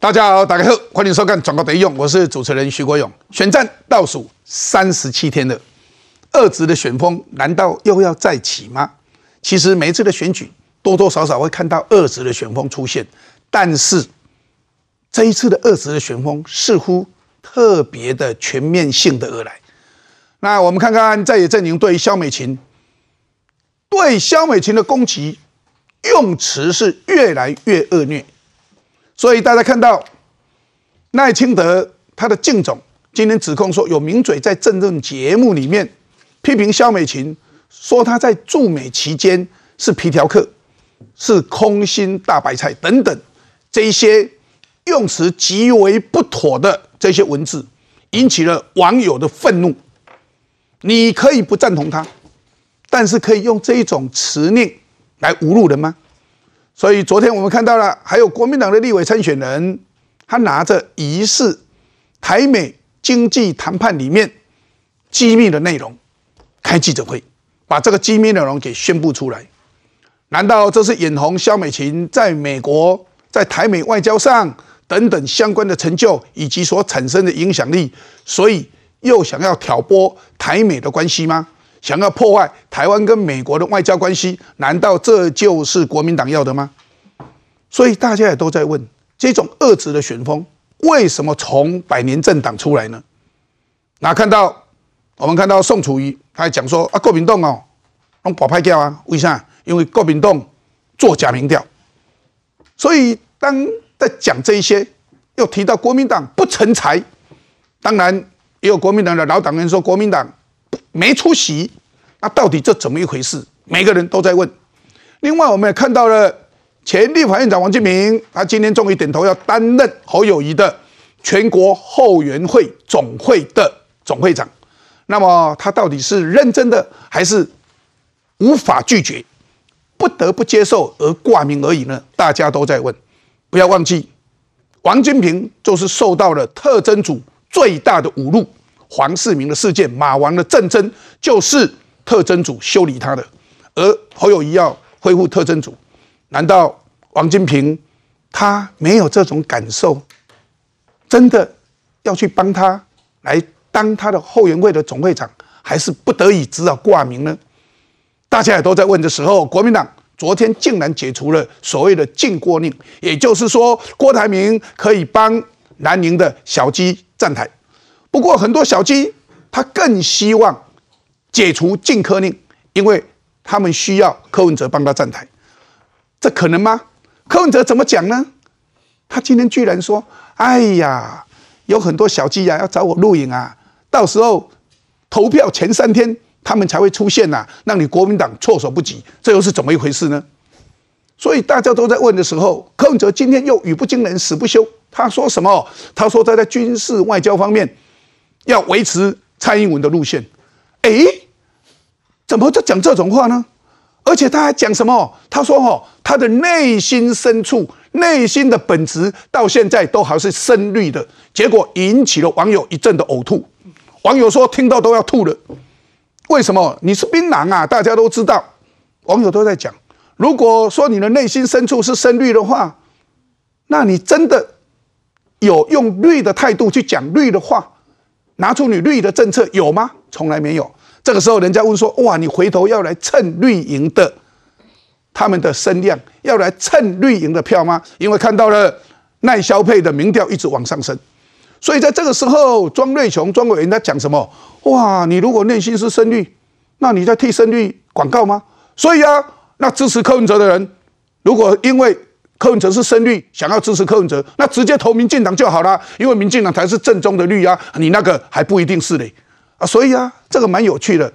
大家好，大家好，欢迎收看《转告得用》，我是主持人徐国勇。选战倒数三十七天了，二职的选风难道又要再起吗？其实每一次的选举多多少少会看到二职的选风出现，但是这一次的二职的选风似乎特别的全面性的而来。那我们看看在野阵营对萧美琴、对萧美琴的攻击用词是越来越恶劣。所以大家看到赖清德他的敬总今天指控说有名嘴在政论节目里面批评萧美琴，说他在驻美期间是皮条客，是空心大白菜等等这一些用词极为不妥的这些文字，引起了网友的愤怒。你可以不赞同他，但是可以用这一种词令来侮辱人吗？所以昨天我们看到了，还有国民党的立委参选人，他拿着疑似台美经济谈判里面机密的内容开记者会，把这个机密内容给宣布出来。难道这是眼红萧美琴在美国在台美外交上等等相关的成就以及所产生的影响力，所以又想要挑拨台美的关系吗？想要破坏台湾跟美国的外交关系，难道这就是国民党要的吗？所以大家也都在问：这种恶质的旋风为什么从百年政党出来呢？那看到我们看到宋楚瑜，他还讲说啊，国民党哦，用保派掉啊？为啥？因为国民党做假民调。所以当在讲这一些，又提到国民党不成才，当然也有国民党的老党员说国民党。没出席，那到底这怎么一回事？每个人都在问。另外，我们也看到了前立法院长王金平，他今天终于点头要担任侯友谊的全国后援会总会的总会长。那么他到底是认真的，还是无法拒绝，不得不接受而挂名而已呢？大家都在问。不要忘记，王金平就是受到了特征组最大的侮辱。黄世明的事件，马王的战争就是特征组修理他的，而侯友谊要恢复特征组，难道王金平他没有这种感受？真的要去帮他来当他的后援会的总会长，还是不得已只好挂名呢？大家也都在问的时候，国民党昨天竟然解除了所谓的禁郭令，也就是说，郭台铭可以帮南宁的小鸡站台。不过，很多小鸡他更希望解除禁科令，因为他们需要柯文哲帮他站台，这可能吗？柯文哲怎么讲呢？他今天居然说：“哎呀，有很多小鸡呀要找我录影啊，到时候投票前三天他们才会出现呐，让你国民党措手不及。”这又是怎么一回事呢？所以大家都在问的时候，柯文哲今天又语不惊人死不休。他说什么？他说他在军事外交方面。要维持蔡英文的路线，哎，怎么就讲这种话呢？而且他还讲什么？他说：“哦，他的内心深处、内心的本质，到现在都还是深绿的。”结果引起了网友一阵的呕吐。网友说：“听到都要吐了。”为什么？你是槟榔啊？大家都知道。网友都在讲，如果说你的内心深处是深绿的话，那你真的有用绿的态度去讲绿的话？拿出你绿的政策有吗？从来没有。这个时候，人家问说：“哇，你回头要来蹭绿营的他们的声量，要来蹭绿营的票吗？”因为看到了耐消配的民调一直往上升，所以在这个时候，庄瑞雄、庄委员在讲什么？哇，你如果内心是深绿，那你在替深绿广告吗？所以啊，那支持柯文哲的人，如果因为柯文哲是深绿，想要支持柯文哲，那直接投民进党就好了，因为民进党才是正宗的绿啊，你那个还不一定是嘞。啊，所以啊，这个蛮有趣的，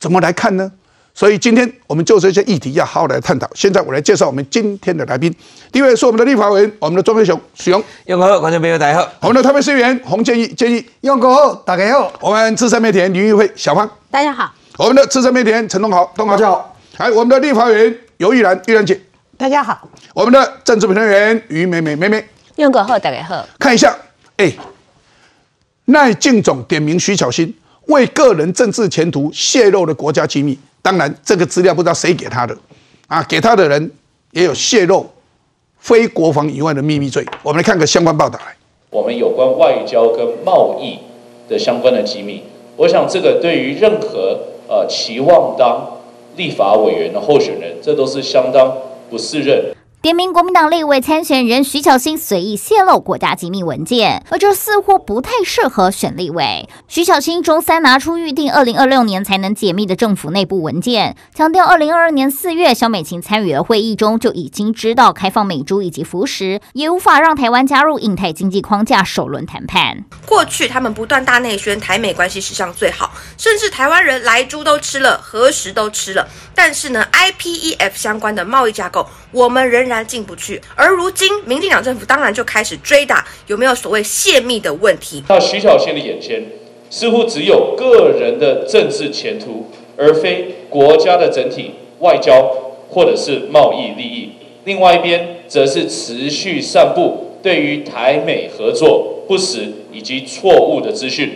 怎么来看呢？所以今天我们就这些议题要好好来探讨。现在我来介绍我们今天的来宾，第一位是我们的立法委员，我们的庄飞雄，许雄，用哥好，观众朋友大家好，我们的特别议员洪建议，建议。用哥好，大家好，我们资深媒体人林玉慧，小芳，大家好，我们的资深媒体人陈东豪，东豪，大家好，还有我们的立法委员尤玉兰，玉兰姐。大家好，我们的政治评论员于美美妹妹，用过后大家好，看一下，哎，赖静总点名徐小新为个人政治前途泄露了国家机密，当然这个资料不知道谁给他的，啊，给他的人也有泄露非国防以外的秘密罪。我们来看个相关报道来。我们有关外交跟贸易的相关的机密，我想这个对于任何呃期望当立法委员的候选人，这都是相当不适任。点名国民党立委参选人徐巧芯随意泄露国家机密文件，而这似乎不太适合选立委。徐巧芯周三拿出预定二零二六年才能解密的政府内部文件，强调二零二二年四月肖美琴参与的会议中就已经知道开放美猪以及服食，也无法让台湾加入印太经济框架首轮谈判。过去他们不断大内宣台美关系史上最好，甚至台湾人来猪都吃了，何时都吃了。但是呢，IPEF 相关的贸易架构，我们仍然进不去。而如今，民进党政府当然就开始追打有没有所谓泄密的问题。到徐小仙的眼前，似乎只有个人的政治前途，而非国家的整体外交或者是贸易利益。另外一边，则是持续散布对于台美合作不实以及错误的资讯。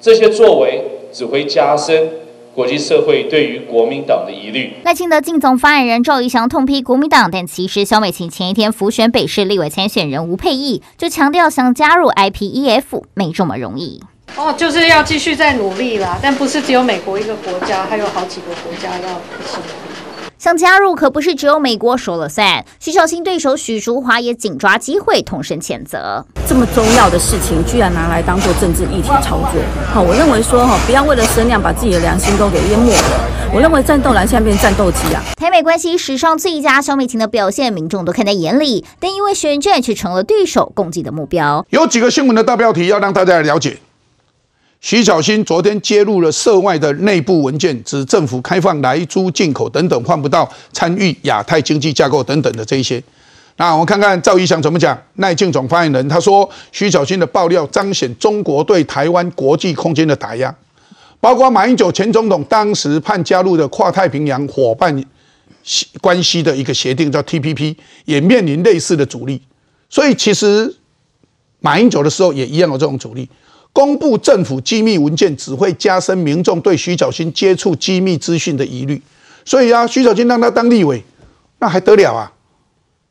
这些作为只会加深。国际社会对于国民党的疑虑，赖清德进总发言人赵怡翔痛批国民党，但其实萧美琴前一天浮选北市立委参选人吴佩义就强调，想加入 IPEF 没这么容易。哦，就是要继续再努力啦，但不是只有美国一个国家，还有好几个国家要一起。想加入可不是只有美国说了算，徐小新对手许淑华也紧抓机会同声谴责。这么重要的事情，居然拿来当做政治议题操作，好，我认为说哈，不要为了声量把自己的良心都给淹没了。我认为战斗蓝现在变战斗机啊！台美关系史上最佳，小美琴的表现，民众都看在眼里，但因为选战却成了对手攻击的目标。有几个新闻的大标题要让大家来了解。徐小新昨天揭露了涉外的内部文件，指政府开放来租进口等等，换不到参与亚太经济架构等等的这一些。那我们看看赵一翔怎么讲。赖静总发言人他说，徐小新的爆料彰显中国对台湾国际空间的打压，包括马英九前总统当时判加入的跨太平洋伙伴关系的一个协定叫 TPP，也面临类似的阻力。所以其实马英九的时候也一样有这种阻力。公布政府机密文件只会加深民众对徐小新接触机密资讯的疑虑，所以啊，徐小新让他当立委，那还得了啊？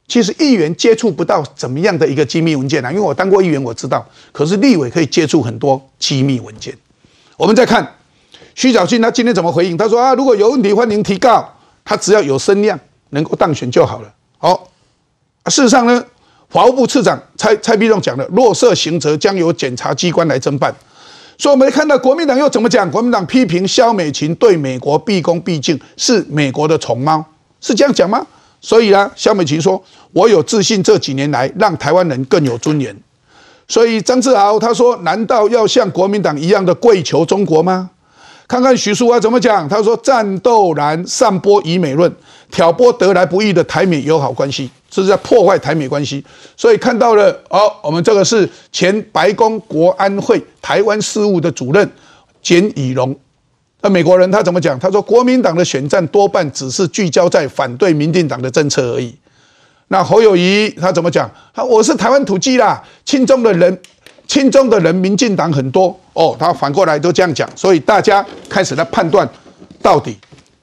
其实议员接触不到怎么样的一个机密文件啊，因为我当过议员，我知道。可是立委可以接触很多机密文件。我们再看徐小新他今天怎么回应？他说啊，如果有问题欢迎提告，他只要有声量能够当选就好了。好，事实上呢？法务部次长蔡蔡必仲讲的，若涉刑责，将由检察机关来侦办。所以，我们看到国民党又怎么讲？国民党批评肖美琴对美国毕恭毕敬，是美国的宠猫，是这样讲吗？所以呢，肖美琴说：“我有自信，这几年来让台湾人更有尊严。”所以张志豪他说：“难道要像国民党一样的跪求中国吗？”看看徐淑华怎么讲，他说：“战斗蓝散播以美论，挑拨得来不易的台美友好关系。”这是在破坏台美关系，所以看到了哦，我们这个是前白宫国安会台湾事务的主任简以龙，那美国人他怎么讲？他说国民党的选战多半只是聚焦在反对民进党的政策而已。那侯友谊他怎么讲？他我是台湾土鸡啦，亲中的人，亲中的人民进党很多哦。他反过来都这样讲，所以大家开始来判断，到底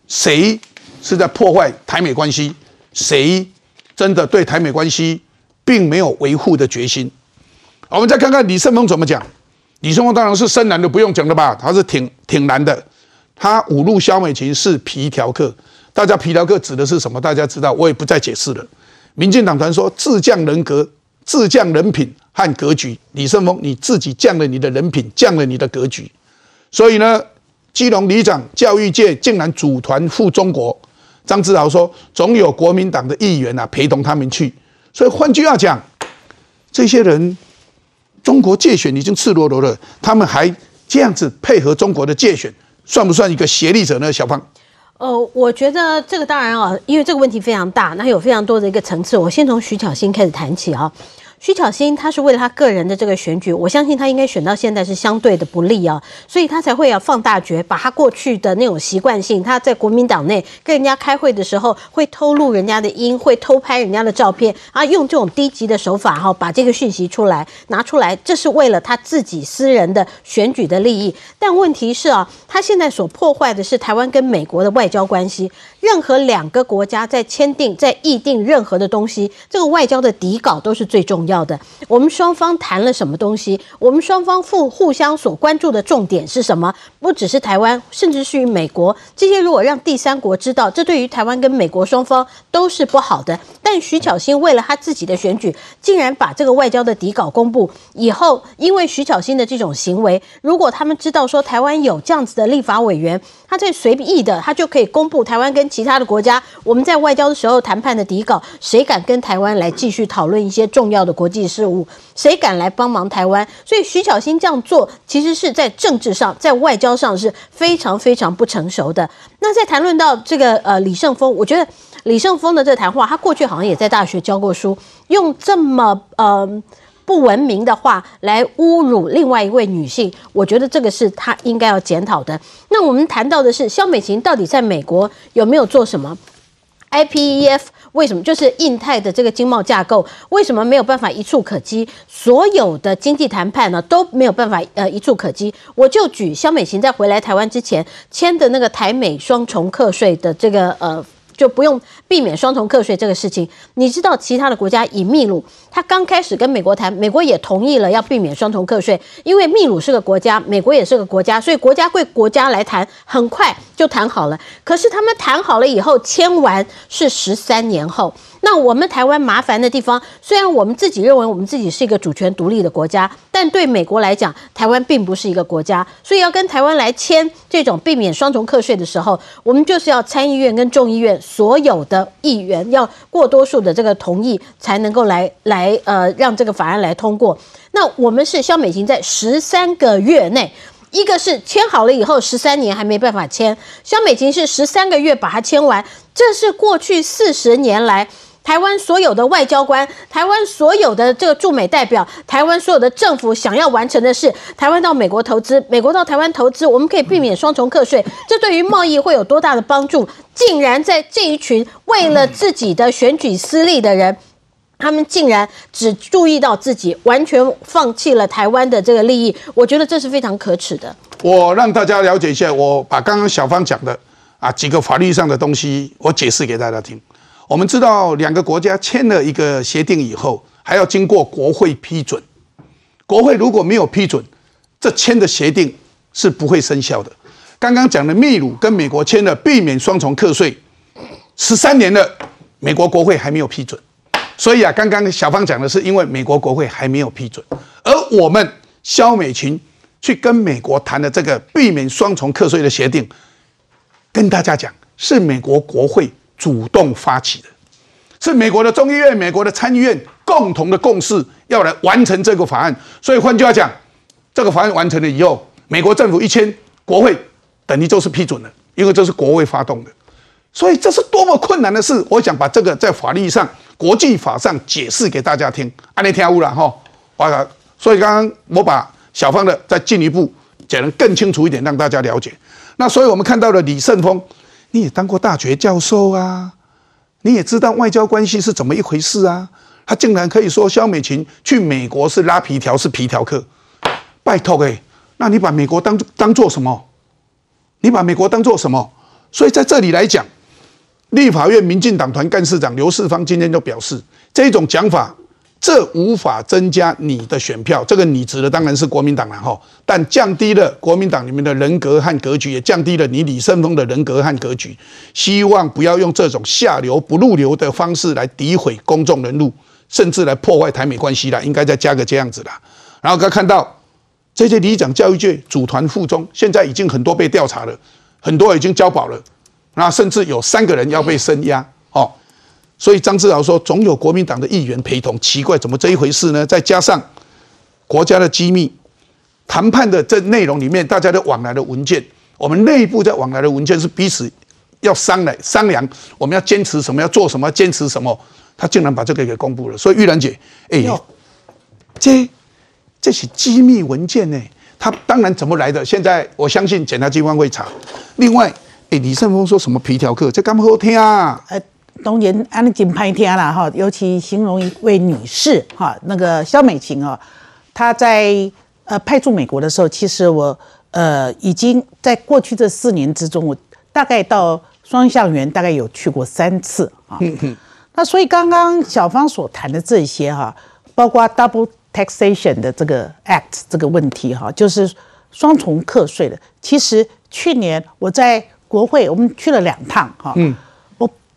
谁是在破坏台美关系，谁？真的对台美关系并没有维护的决心。我们再看看李胜峰怎么讲。李胜峰当然是深蓝的，不用讲了吧？他是挺挺蓝的。他侮辱萧美琴是皮条客。大家皮条客指的是什么？大家知道，我也不再解释了。民进党团说自降人格、自降人品和格局。李胜峰，你自己降了你的人品，降了你的格局。所以呢，基隆里长教育界竟然组团赴中国。张志豪说：“总有国民党的议员啊陪同他们去，所以换句话讲，这些人中国借选已经赤裸裸了，他们还这样子配合中国的借选，算不算一个协力者呢？”小芳，呃，我觉得这个当然啊，因为这个问题非常大，那有非常多的一个层次。我先从徐巧芯开始谈起啊。徐巧芯他是为了他个人的这个选举，我相信他应该选到现在是相对的不利啊，所以他才会要放大决，把他过去的那种习惯性，他在国民党内跟人家开会的时候会偷录人家的音，会偷拍人家的照片啊，用这种低级的手法哈，把这个讯息出来拿出来，这是为了他自己私人的选举的利益。但问题是啊，他现在所破坏的是台湾跟美国的外交关系。任何两个国家在签订、在议定任何的东西，这个外交的底稿都是最重要的。我们双方谈了什么东西？我们双方互互相所关注的重点是什么？不只是台湾，甚至是于美国。这些如果让第三国知道，这对于台湾跟美国双方都是不好的。但徐巧芯为了他自己的选举，竟然把这个外交的底稿公布以后，因为徐巧芯的这种行为，如果他们知道说台湾有这样子的立法委员，他在随意的，他就可以公布台湾跟其他的国家，我们在外交的时候谈判的底稿，谁敢跟台湾来继续讨论一些重要的国际事务？谁敢来帮忙台湾？所以徐小新这样做，其实是在政治上、在外交上是非常非常不成熟的。那在谈论到这个呃李胜峰，我觉得李胜峰的这谈话，他过去好像也在大学教过书，用这么呃。不文明的话来侮辱另外一位女性，我觉得这个是他应该要检讨的。那我们谈到的是肖美琴到底在美国有没有做什么？IPEF 为什么就是印太的这个经贸架构为什么没有办法一触可及？所有的经济谈判呢都没有办法呃一触可及。我就举肖美琴在回来台湾之前签的那个台美双重课税的这个呃。就不用避免双重课税这个事情。你知道，其他的国家以秘鲁，他刚开始跟美国谈，美国也同意了要避免双重课税，因为秘鲁是个国家，美国也是个国家，所以国家归国家来谈，很快就谈好了。可是他们谈好了以后，签完是十三年后。那我们台湾麻烦的地方，虽然我们自己认为我们自己是一个主权独立的国家，但对美国来讲，台湾并不是一个国家，所以要跟台湾来签这种避免双重课税的时候，我们就是要参议院跟众议院所有的议员要过多数的这个同意，才能够来来呃让这个法案来通过。那我们是肖美琴在十三个月内。一个是签好了以后十三年还没办法签，肖美琴是十三个月把它签完，这是过去四十年来台湾所有的外交官、台湾所有的这个驻美代表、台湾所有的政府想要完成的事。台湾到美国投资，美国到台湾投资，我们可以避免双重课税，这对于贸易会有多大的帮助？竟然在这一群为了自己的选举私利的人。他们竟然只注意到自己，完全放弃了台湾的这个利益，我觉得这是非常可耻的。我让大家了解一下，我把刚刚小芳讲的啊几个法律上的东西，我解释给大家听。我们知道，两个国家签了一个协定以后，还要经过国会批准。国会如果没有批准，这签的协定是不会生效的。刚刚讲的秘鲁跟美国签了避免双重课税，十三年了，美国国会还没有批准。所以啊，刚刚小芳讲的是，因为美国国会还没有批准，而我们肖美琴去跟美国谈的这个避免双重课税的协定，跟大家讲，是美国国会主动发起的，是美国的众议院、美国的参议院共同的共识，要来完成这个法案。所以换句话讲，这个法案完成了以后，美国政府一签，国会等于就是批准了，因为这是国会发动的。所以这是多么困难的事！我想把这个在法律上。国际法上解释给大家听，安尼听有了哈。我所以刚刚我把小芳的再进一步讲得更清楚一点，让大家了解。那所以我们看到了李胜峰，你也当过大学教授啊，你也知道外交关系是怎么一回事啊。他竟然可以说肖美琴去美国是拉皮条，是皮条客。拜托哎，那你把美国当当做什么？你把美国当做什么？所以在这里来讲。立法院民进党团干事长刘世芳今天就表示，这种讲法，这无法增加你的选票。这个你指的当然是国民党了哈，但降低了国民党里面的人格和格局，也降低了你李胜峰的人格和格局。希望不要用这种下流不入流的方式来诋毁公众人物，甚至来破坏台美关系了。应该再加个这样子的。然后刚看到这些里长教育界组团附中，现在已经很多被调查了，很多已经交保了。那甚至有三个人要被声押哦，所以张志豪说总有国民党的议员陪同，奇怪怎么这一回事呢？再加上国家的机密谈判的这内容里面，大家的往来的文件，我们内部在往来的文件是彼此要商量商量，我们要坚持什么，要做什么，坚持什么，他竟然把这个给公布了。所以玉兰姐，哎，这这是机密文件呢，他当然怎么来的？现在我相信检察机关会查。另外，哎，李胜峰说什么皮条客，这干不好听啊？呃，当然，安尼真歹听啦哈，尤其形容一位女士哈，那个肖美琴啊，她在呃派驻美国的时候，其实我呃已经在过去这四年之中，我大概到双向园大概有去过三次啊。那所以刚刚小芳所谈的这些哈，包括 double taxation 的这个 act 这个问题哈，就是双重课税的。其实去年我在国会，我们去了两趟哈，嗯，我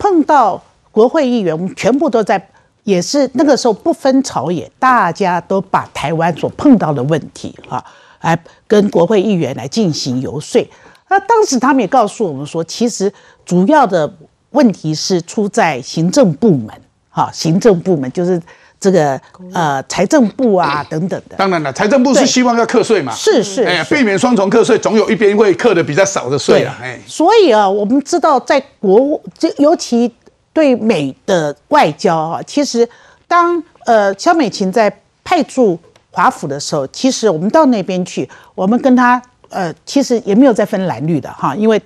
碰到国会议员，我们全部都在，也是那个时候不分朝野，大家都把台湾所碰到的问题哈，来跟国会议员来进行游说。那当时他们也告诉我们说，其实主要的。问题是出在行政部门，哈，行政部门就是这个呃财政部啊等等的。当然了，财政部是希望要课税嘛，是是，哎，避免双重课税，总有一边会课的比较少的税啊，哎。所以啊，我们知道在国，这尤其对美的外交啊，其实当呃肖美琴在派驻华府的时候，其实我们到那边去，我们跟他呃其实也没有再分蓝绿的哈，因为。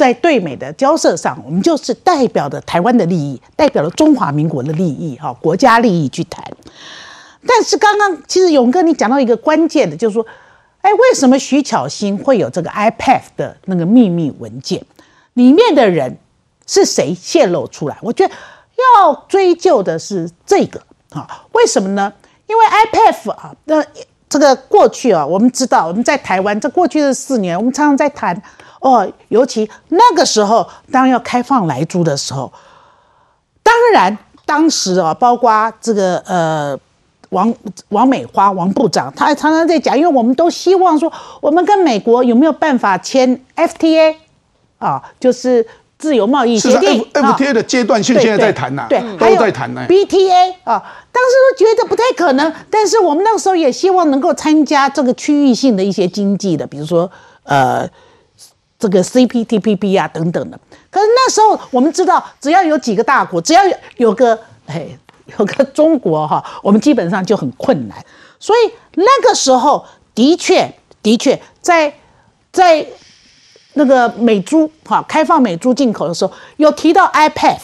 在对美的交涉上，我们就是代表着台湾的利益，代表了中华民国的利益，哈，国家利益去谈。但是刚刚其实勇哥你讲到一个关键的，就是说，哎，为什么徐巧芯会有这个 iPad 的那个秘密文件？里面的人是谁泄露出来？我觉得要追究的是这个啊，为什么呢？因为 iPad 啊，那这个过去啊，我们知道我们在台湾这过去的四年，我们常常在谈。哦，尤其那个时候，当要开放来租的时候，当然当时啊，包括这个呃王王美花王部长，他常常在讲，因为我们都希望说，我们跟美国有没有办法签 FTA 啊，就是自由贸易协定。FTA 的阶段性现在在谈呐，对，都在谈呢。BTA 啊，当时都觉得不太可能，但是我们那个时候也希望能够参加这个区域性的一些经济的，比如说呃。这个 CPTPP 啊等等的，可是那时候我们知道，只要有几个大国，只要有个哎有个中国哈，我们基本上就很困难。所以那个时候的确的确在在那个美猪哈开放美猪进口的时候，有提到 IPF，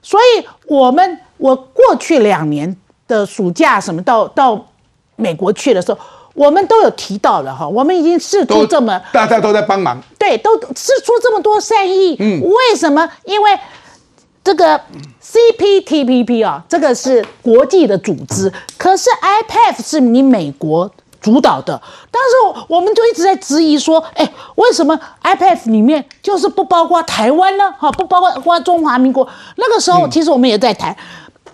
所以我们我过去两年的暑假什么到到美国去的时候。我们都有提到了哈，我们已经试出这么大家都在帮忙，对，都试出这么多善意。嗯，为什么？因为这个 CPTPP 啊，这个是国际的组织，可是 IPF 是你美国主导的。但是我们就一直在质疑说，哎，为什么 IPF 里面就是不包括台湾呢？哈，不包括括中华民国。那个时候其实我们也在谈。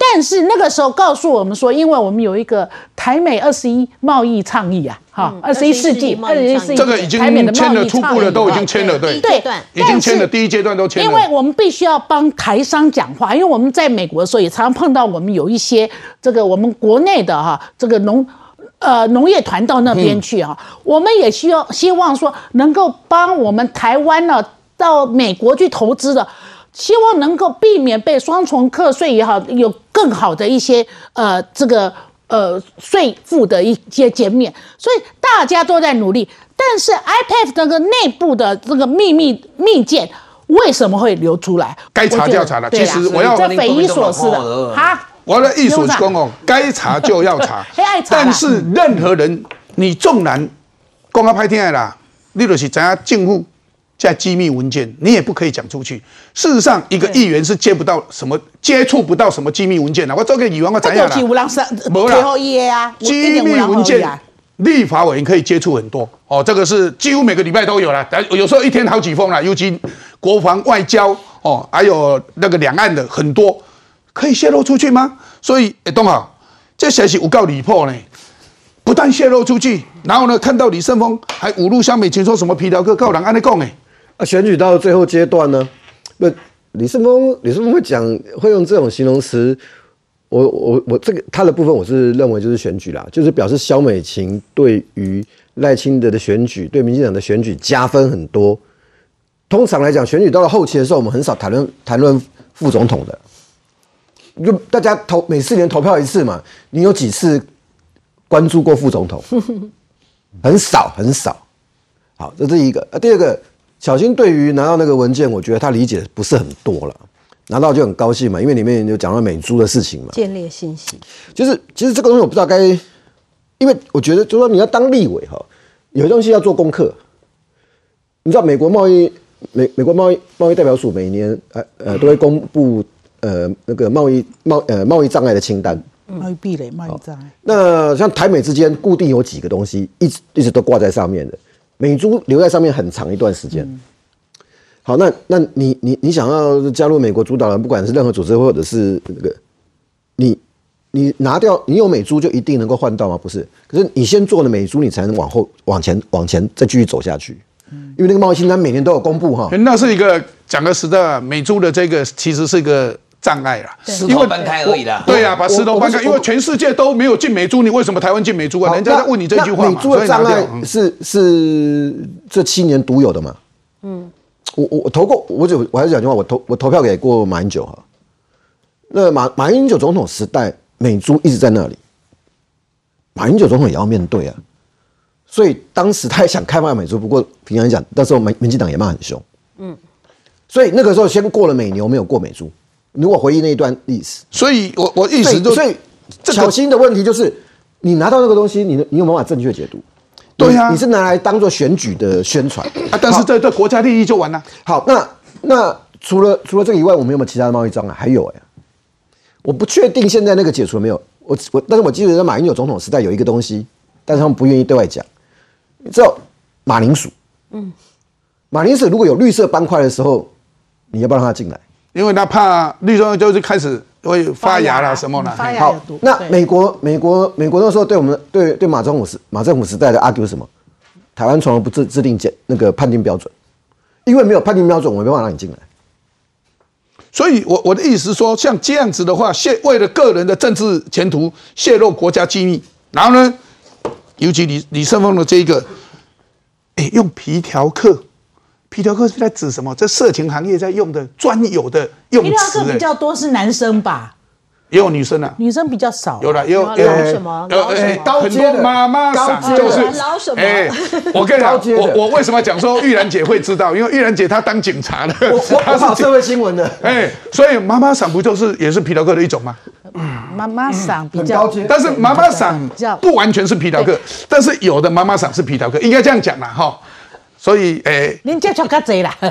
但是那个时候告诉我们说，因为我们有一个台美二十一贸易倡议啊，哈，二十一世纪二十一世纪这个已经签了初步的，都已经签了，对对，已经签了第一阶段都签了。因为我们必须要帮台商讲话，因为我们在美国的时候也常常碰到我们有一些这个我们国内的哈这个农呃农业团到那边去哈，我们也需要希望说能够帮我们台湾呢到美国去投资的。希望能够避免被双重课税也好，有更好的一些呃这个呃税负的一些减免，所以大家都在努力。但是 iPad 那个内部的这个秘密密件为什么会流出来？该查就要查了。其实我要这匪夷所思的哈，我的艺术公哦，该查就要查。但是任何人，你纵然公开拍天啦，你就是怎样政府。在机密文件，你也不可以讲出去。事实上，一个议员是接不到什么、接触不到什么机密文件的。我做个议员，我怎样了？没了。机密文件，立法委员可以接触很多哦。这个是几乎每个礼拜都有了，有时候一天好几封了。尤其国防、外交哦，还有那个两岸的很多，可以泄露出去吗？所以，哎，东好，这消息我告李破呢。不但泄露出去，然后呢，看到李胜峰还侮辱香美琴，说什么皮条客告人安尼讲哎。啊，选举到最后阶段呢，不，李世峰，李世峰会讲，会用这种形容词，我我我这个他的部分，我是认为就是选举啦，就是表示萧美琴对于赖清德的选举，对民进党的选举加分很多。通常来讲，选举到了后期的时候，我们很少谈论谈论副总统的，就大家投每四年投票一次嘛，你有几次关注过副总统，很少很少。好，这是一个。啊，第二个，小新对于拿到那个文件，我觉得他理解不是很多了。拿到就很高兴嘛，因为里面有讲到美猪的事情嘛。建立信息，就是其实这个东西我不知道该，因为我觉得就说你要当立委哈，有些东西要做功课。你知道美国贸易美美国贸易贸易代表署每年呃呃都会公布呃那个贸易贸呃贸易障碍的清单。贸易壁垒、贸易障碍。那像台美之间固定有几个东西，一直一直都挂在上面的，美珠留在上面很长一段时间。好，那那你你你想要加入美国主导人，不管是任何组织或者是那个，你你拿掉你有美珠就一定能够换到吗？不是，可是你先做了美珠，你才能往后往前往前再继续走下去。因为那个贸易清单每年都有公布哈，那是一个讲个实在，美珠的这个其实是一个障碍啦，石头搬开而已啦。对呀，把石头搬开，因为全世界都没有进美猪，你为什么台湾进美猪啊？人家在问你这句话美猪的障碍是是这七年独有的嘛？嗯，我我我投过，我就我还是讲句话，我投我投票给过马英九哈。那马马英九总统时代，美猪一直在那里，马英九总统也要面对啊。所以当时他也想开放美猪，不过平常讲，那时候民民进党也骂很凶。嗯，所以那个时候先过了美牛，没有过美猪。如果回忆那一段历史，所以我我一直就所以小心的问题就是，你拿到那个东西，你你有没有办法正确解读？对呀，你是拿来当做选举的宣传啊？但是这这国家利益就完了。好，那那除了除了这个以外，我们有没有其他的贸易障碍？还有哎，我不确定现在那个解除了没有。我我但是我记得在马英九总统时代有一个东西，但是他们不愿意对外讲。你知道马铃薯？嗯，马铃薯如果有绿色斑块的时候，你要不要让它进来？因为他怕绿色就是开始会发芽了什么了。好，那美国美国美国那时候对我们对对马政府时马政府时代的 argue 什么？台湾从来不制制定检那个判定标准，因为没有判定标准，我没办法让你进来。所以，我我的意思是说，像这样子的话，泄为了个人的政治前途泄露国家机密，然后呢？尤其李李胜峰的这一个，哎，用皮条客，皮条客是在指什么？这色情行业在用的专有的用词。皮条客比较多是男生吧？也有女生啊，女生比较少。有了，有有什么？有什么？很多妈妈嗓就是哎，我跟你讲，我我为什么讲说玉兰姐会知道？因为玉兰姐她当警察的，她是社会新闻的。哎，所以妈妈嗓不就是也是皮条客的一种吗？妈妈嗓比较，但是妈妈嗓不完全是皮条客，但是有的妈妈嗓是皮条客，应该这样讲啦，哈。所以，诶，您接触较济啦。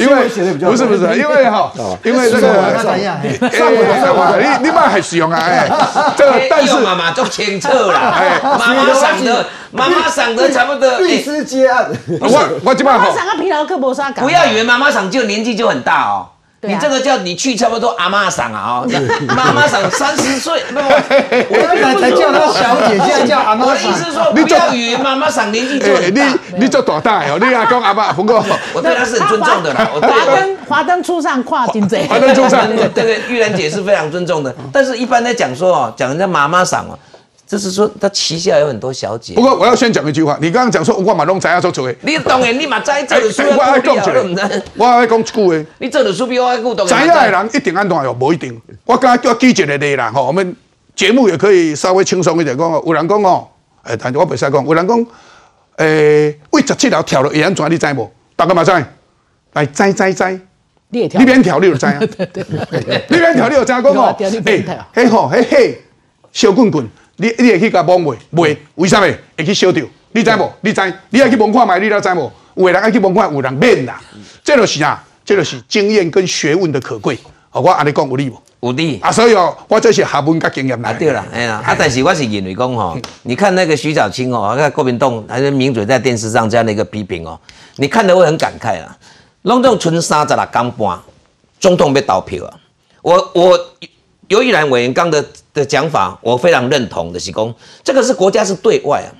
因为不是不是，因为哈，因为 这个，你你妈还使用啊？哎，这个但是妈妈做清楚啦。哎，妈妈想的，妈妈想的差不多。律师接案。我我这边好。妈妈嗓跟疲劳科没啥不要以为妈妈想就年纪就很大哦。你这个叫你去差不多阿妈嗓啊，妈妈嗓三十岁，不不，我刚才才叫她小姐，现在叫阿妈嗓。我的意思说，不要以为妈妈嗓年纪就很大。你你做多大哦？你阿公阿爸，不过 我对他是很尊重的啦。华灯华灯初上，跨金贼。华灯初上，对对，玉兰姐是非常尊重的。但是一般在讲说哦，讲人家妈妈嗓哦。就是说，他旗下有很多小姐。不过我要先讲一句话，你刚刚讲说我马龙才要做主诶，你当然你嘛在做的书要顾掉，我爱讲一句诶，你做的书比我爱顾懂。知影的人一定安怎哟？不一定。我刚刚叫记者的内容吼，我们节目也可以稍微轻松一点讲哦。有人讲哦，诶，但是我袂使讲。有人讲，诶，为十七条跳了会安怎？你知无？大家嘛知？来，知知知。你边跳你就知啊？你边跳你就知讲哦。诶，嘿吼，嘿嘿，小棍棍。你你会去甲摸袂袂？为啥物会去烧掉？你知无？你知？你爱去摸看卖，你了知无？有的人爱去摸看，有人免啦。这就是啊，这就是经验跟学问的可贵。哦，我安尼讲有理无？有理啊！所以哦，我这是学问甲经验来。对啦，哎呀，啊，但是我是认为讲吼，你看那个徐小青哦，看郭明栋还是名嘴在电视上这样的一个批评哦，你看的会很感慨啦。拢种存三十六天半，总统要投票啊！我我。尤玉兰委员刚的的讲法，我非常认同的。是讲这个是国家是对外啊，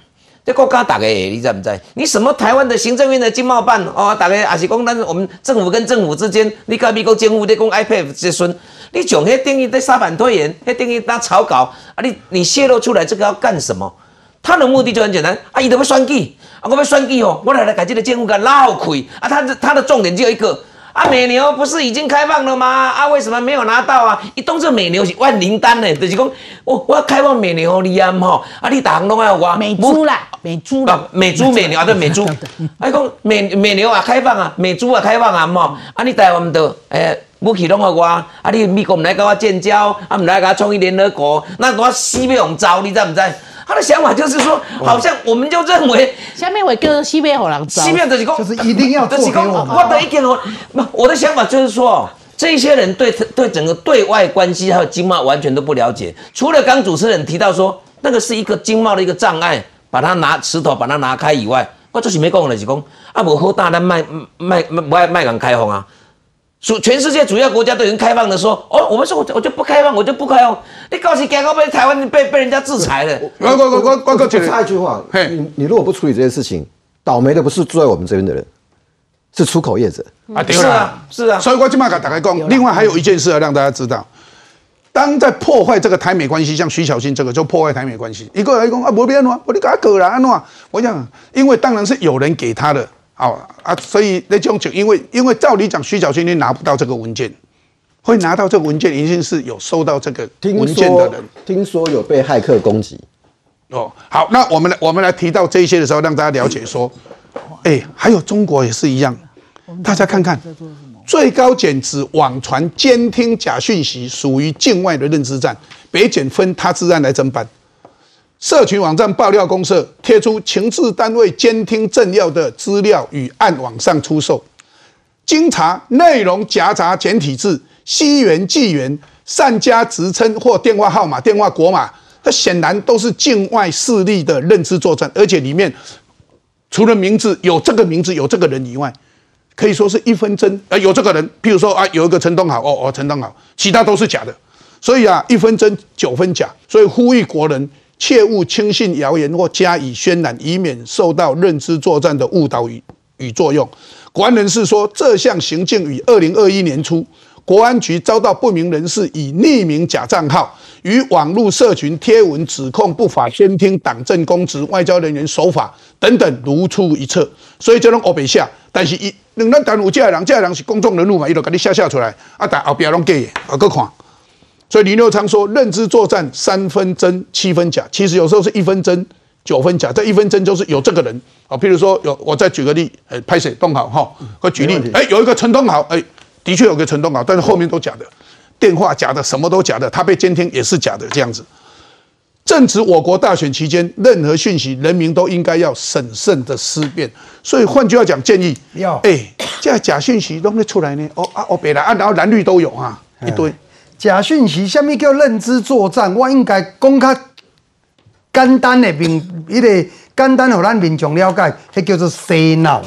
这国家打给你在不在？你什么台湾的行政院的经贸办哦，打给还是讲，但是我们政府跟政府之间，你跟美国政府在讲 iPad 这孙，你从迄定义在沙板推演，迄定义当草稿啊，你你泄露出来这个要干什么？他的目的就很简单，啊，伊都要选举，啊，我要选举哦，我来来改这个政府给捞开啊，他的他的重点只有一个。啊，美牛不是已经开放了吗？啊，为什么没有拿到啊？一动这美牛是万灵丹呢，就是讲我我要开放美牛你啊吼，啊你打行拢要我美猪啦，美猪啦，美猪美牛啊，对美猪，啊讲美美牛啊开放啊，美猪啊开放啊，吼，啊你台湾的诶。武器拢互我，啊！你美国唔来跟我建交，啊唔来跟我创一联合国，那我西北红招，你知唔知？他的想法就是说，好像我们就认为，下面会跟西北红人招，西边就是讲，就是一定要做给我我的一点我，我的想法就是说，这些人对对整个对外关系还有经贸完全都不了解。除了刚主持人提到说，那个是一个经贸的一个障碍，把它拿石头把它拿开以外，我就是没讲的是讲，啊无好大咱卖卖卖卖敢开放啊。主全世界主要国家都已经开放的说，哦，我们说我我就不开放，我就不开放。你告诉讲，我被台湾被被人家制裁了。我我我我我我插一句话，你你如果不处理这件事情，倒霉的不是住在我们这边的人，是出口业者啊。是啊，是啊。所以我今嘛给打开讲，另外还有一件事要让大家知道，当在破坏这个台美关系，像徐小新这个就破坏台美关系。一个人讲啊，没变啊，我你给他割了安诺。我讲，因为当然是有人给他的。好啊，所以那种就因为因为照理讲，徐小新你拿不到这个文件，会拿到这个文件，一定是有收到这个文件的人。听说有被骇客攻击。哦，好，那我们来我们来提到这些的时候，让大家了解说，哎，还有中国也是一样，大家看看，最高检指网传监听假讯息属于境外的认知战，北检分他治案来侦办。社群网站爆料公社贴出情治单位监听政要的资料与案网上出售，经查内容夹杂简体字、西元、纪元、善加职称或电话号码、电话国码，它显然都是境外势力的认知作战，而且里面除了名字有这个名字有这个人以外，可以说是一分真，呃，有这个人，譬如说啊，有一个陈东豪，哦哦，陈东豪，其他都是假的，所以啊，一分真九分假，所以呼吁国人。切勿轻信谣言或加以渲染，以免受到认知作战的误导与与作用。国安人士说，这项行径于二零二一年初，国安局遭到不明人士以匿名假账号与网络社群贴文指控不法监听党政公职、外交人员守法等等如出一辙。所以这种欧北下，但是一两咱单有这人，这人是公众人物嘛，伊就给你下下出来，啊，但后边拢假的，啊，搁看。所以林六昌说，认知作战三分真七分假，其实有时候是一分真九分假。这一分真就是有这个人啊，譬如说有，我再举个例，哎，拍谁东豪哈，我举例，哎，有一个陈东豪，哎，的确有个陈东豪，但是后面都假的，电话假的，什么都假的，他被监听也是假的，这样子。正值我国大选期间，任何讯息，人民都应该要审慎的思辨。所以换句话讲，建议要，哎，这假讯息弄得出来呢，哦啊哦，别来啊，然后蓝绿都有啊，一堆。假讯息，什么叫认知作战？我应该讲较简单的民，一个简单，互咱民众了解，迄叫做洗脑。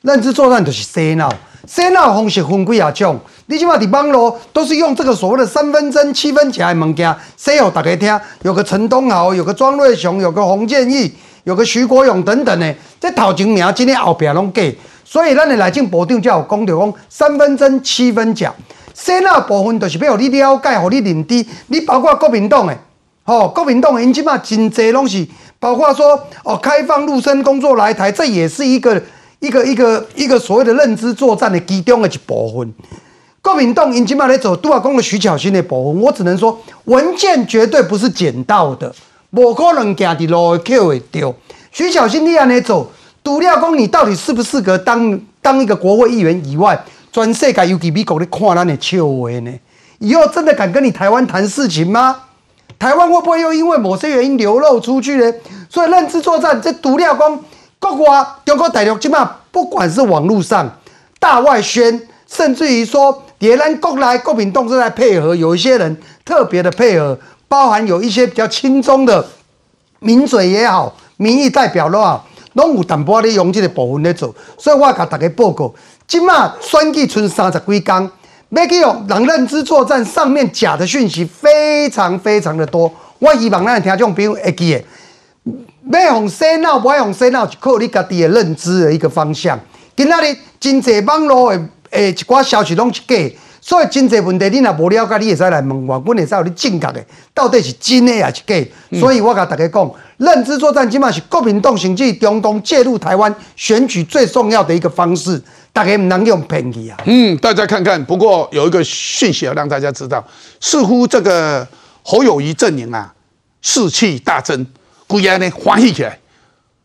认知作战就是洗脑，洗脑方式分几啊种。你起码伫网络都是用这个所谓的三分真、七分假的物件洗互大家听。有个陈东豪，有个庄瑞雄，有个洪建义，有个徐国勇等等的，这头前名，今天后壁拢假。所以咱的内政部长才有讲着讲三分真、七分假。洗脑部分就是要互你了解，互你认知。你包括国民党诶，吼，国民党因即嘛真济拢是，包括说哦，开放陆生工作来台，这也是一个一个一个一个所谓的认知作战的其中的一部分。国民党因即嘛咧做拄啊讲的徐巧芯的部分，我只能说文件绝对不是捡到的，无可能行伫路口会丢。徐巧芯你安尼做，除了讲你到底适不适合当当一个国会议员以外，全世界尤其美国咧看咱的笑话呢，以后真的敢跟你台湾谈事情吗？台湾会不会又因为某些原因流露出去呢？所以认知作战，这毒料讲国外、中国大陆起码不管是网络上大外宣，甚至于说别人国内国民党正在配合，有一些人特别的配合，包含有一些比较轻松的名嘴也好，民意代表都好，拢有淡薄咧用这个部分咧做，所以我甲大家报告。今嘛选举剩三十几天，要去用人认知作战，上面假的讯息非常非常的多。我希望咱听众朋友会记的，要用洗脑，不要用洗脑，就靠你家己的认知的一个方向。今仔日真侪网络的诶一寡消息拢是假，所以真侪问题你若无了解，你会使来问我，阮会使有你正确的，到底是真的还是假？所以我甲大家讲，认知作战今嘛是国民党甚至中东介入台湾选举最重要的一个方式。大家唔能用便宜啊。嗯，大家看看。不过有一个讯息要让大家知道，似乎这个侯友谊阵营啊士气大增，故然呢欢喜起来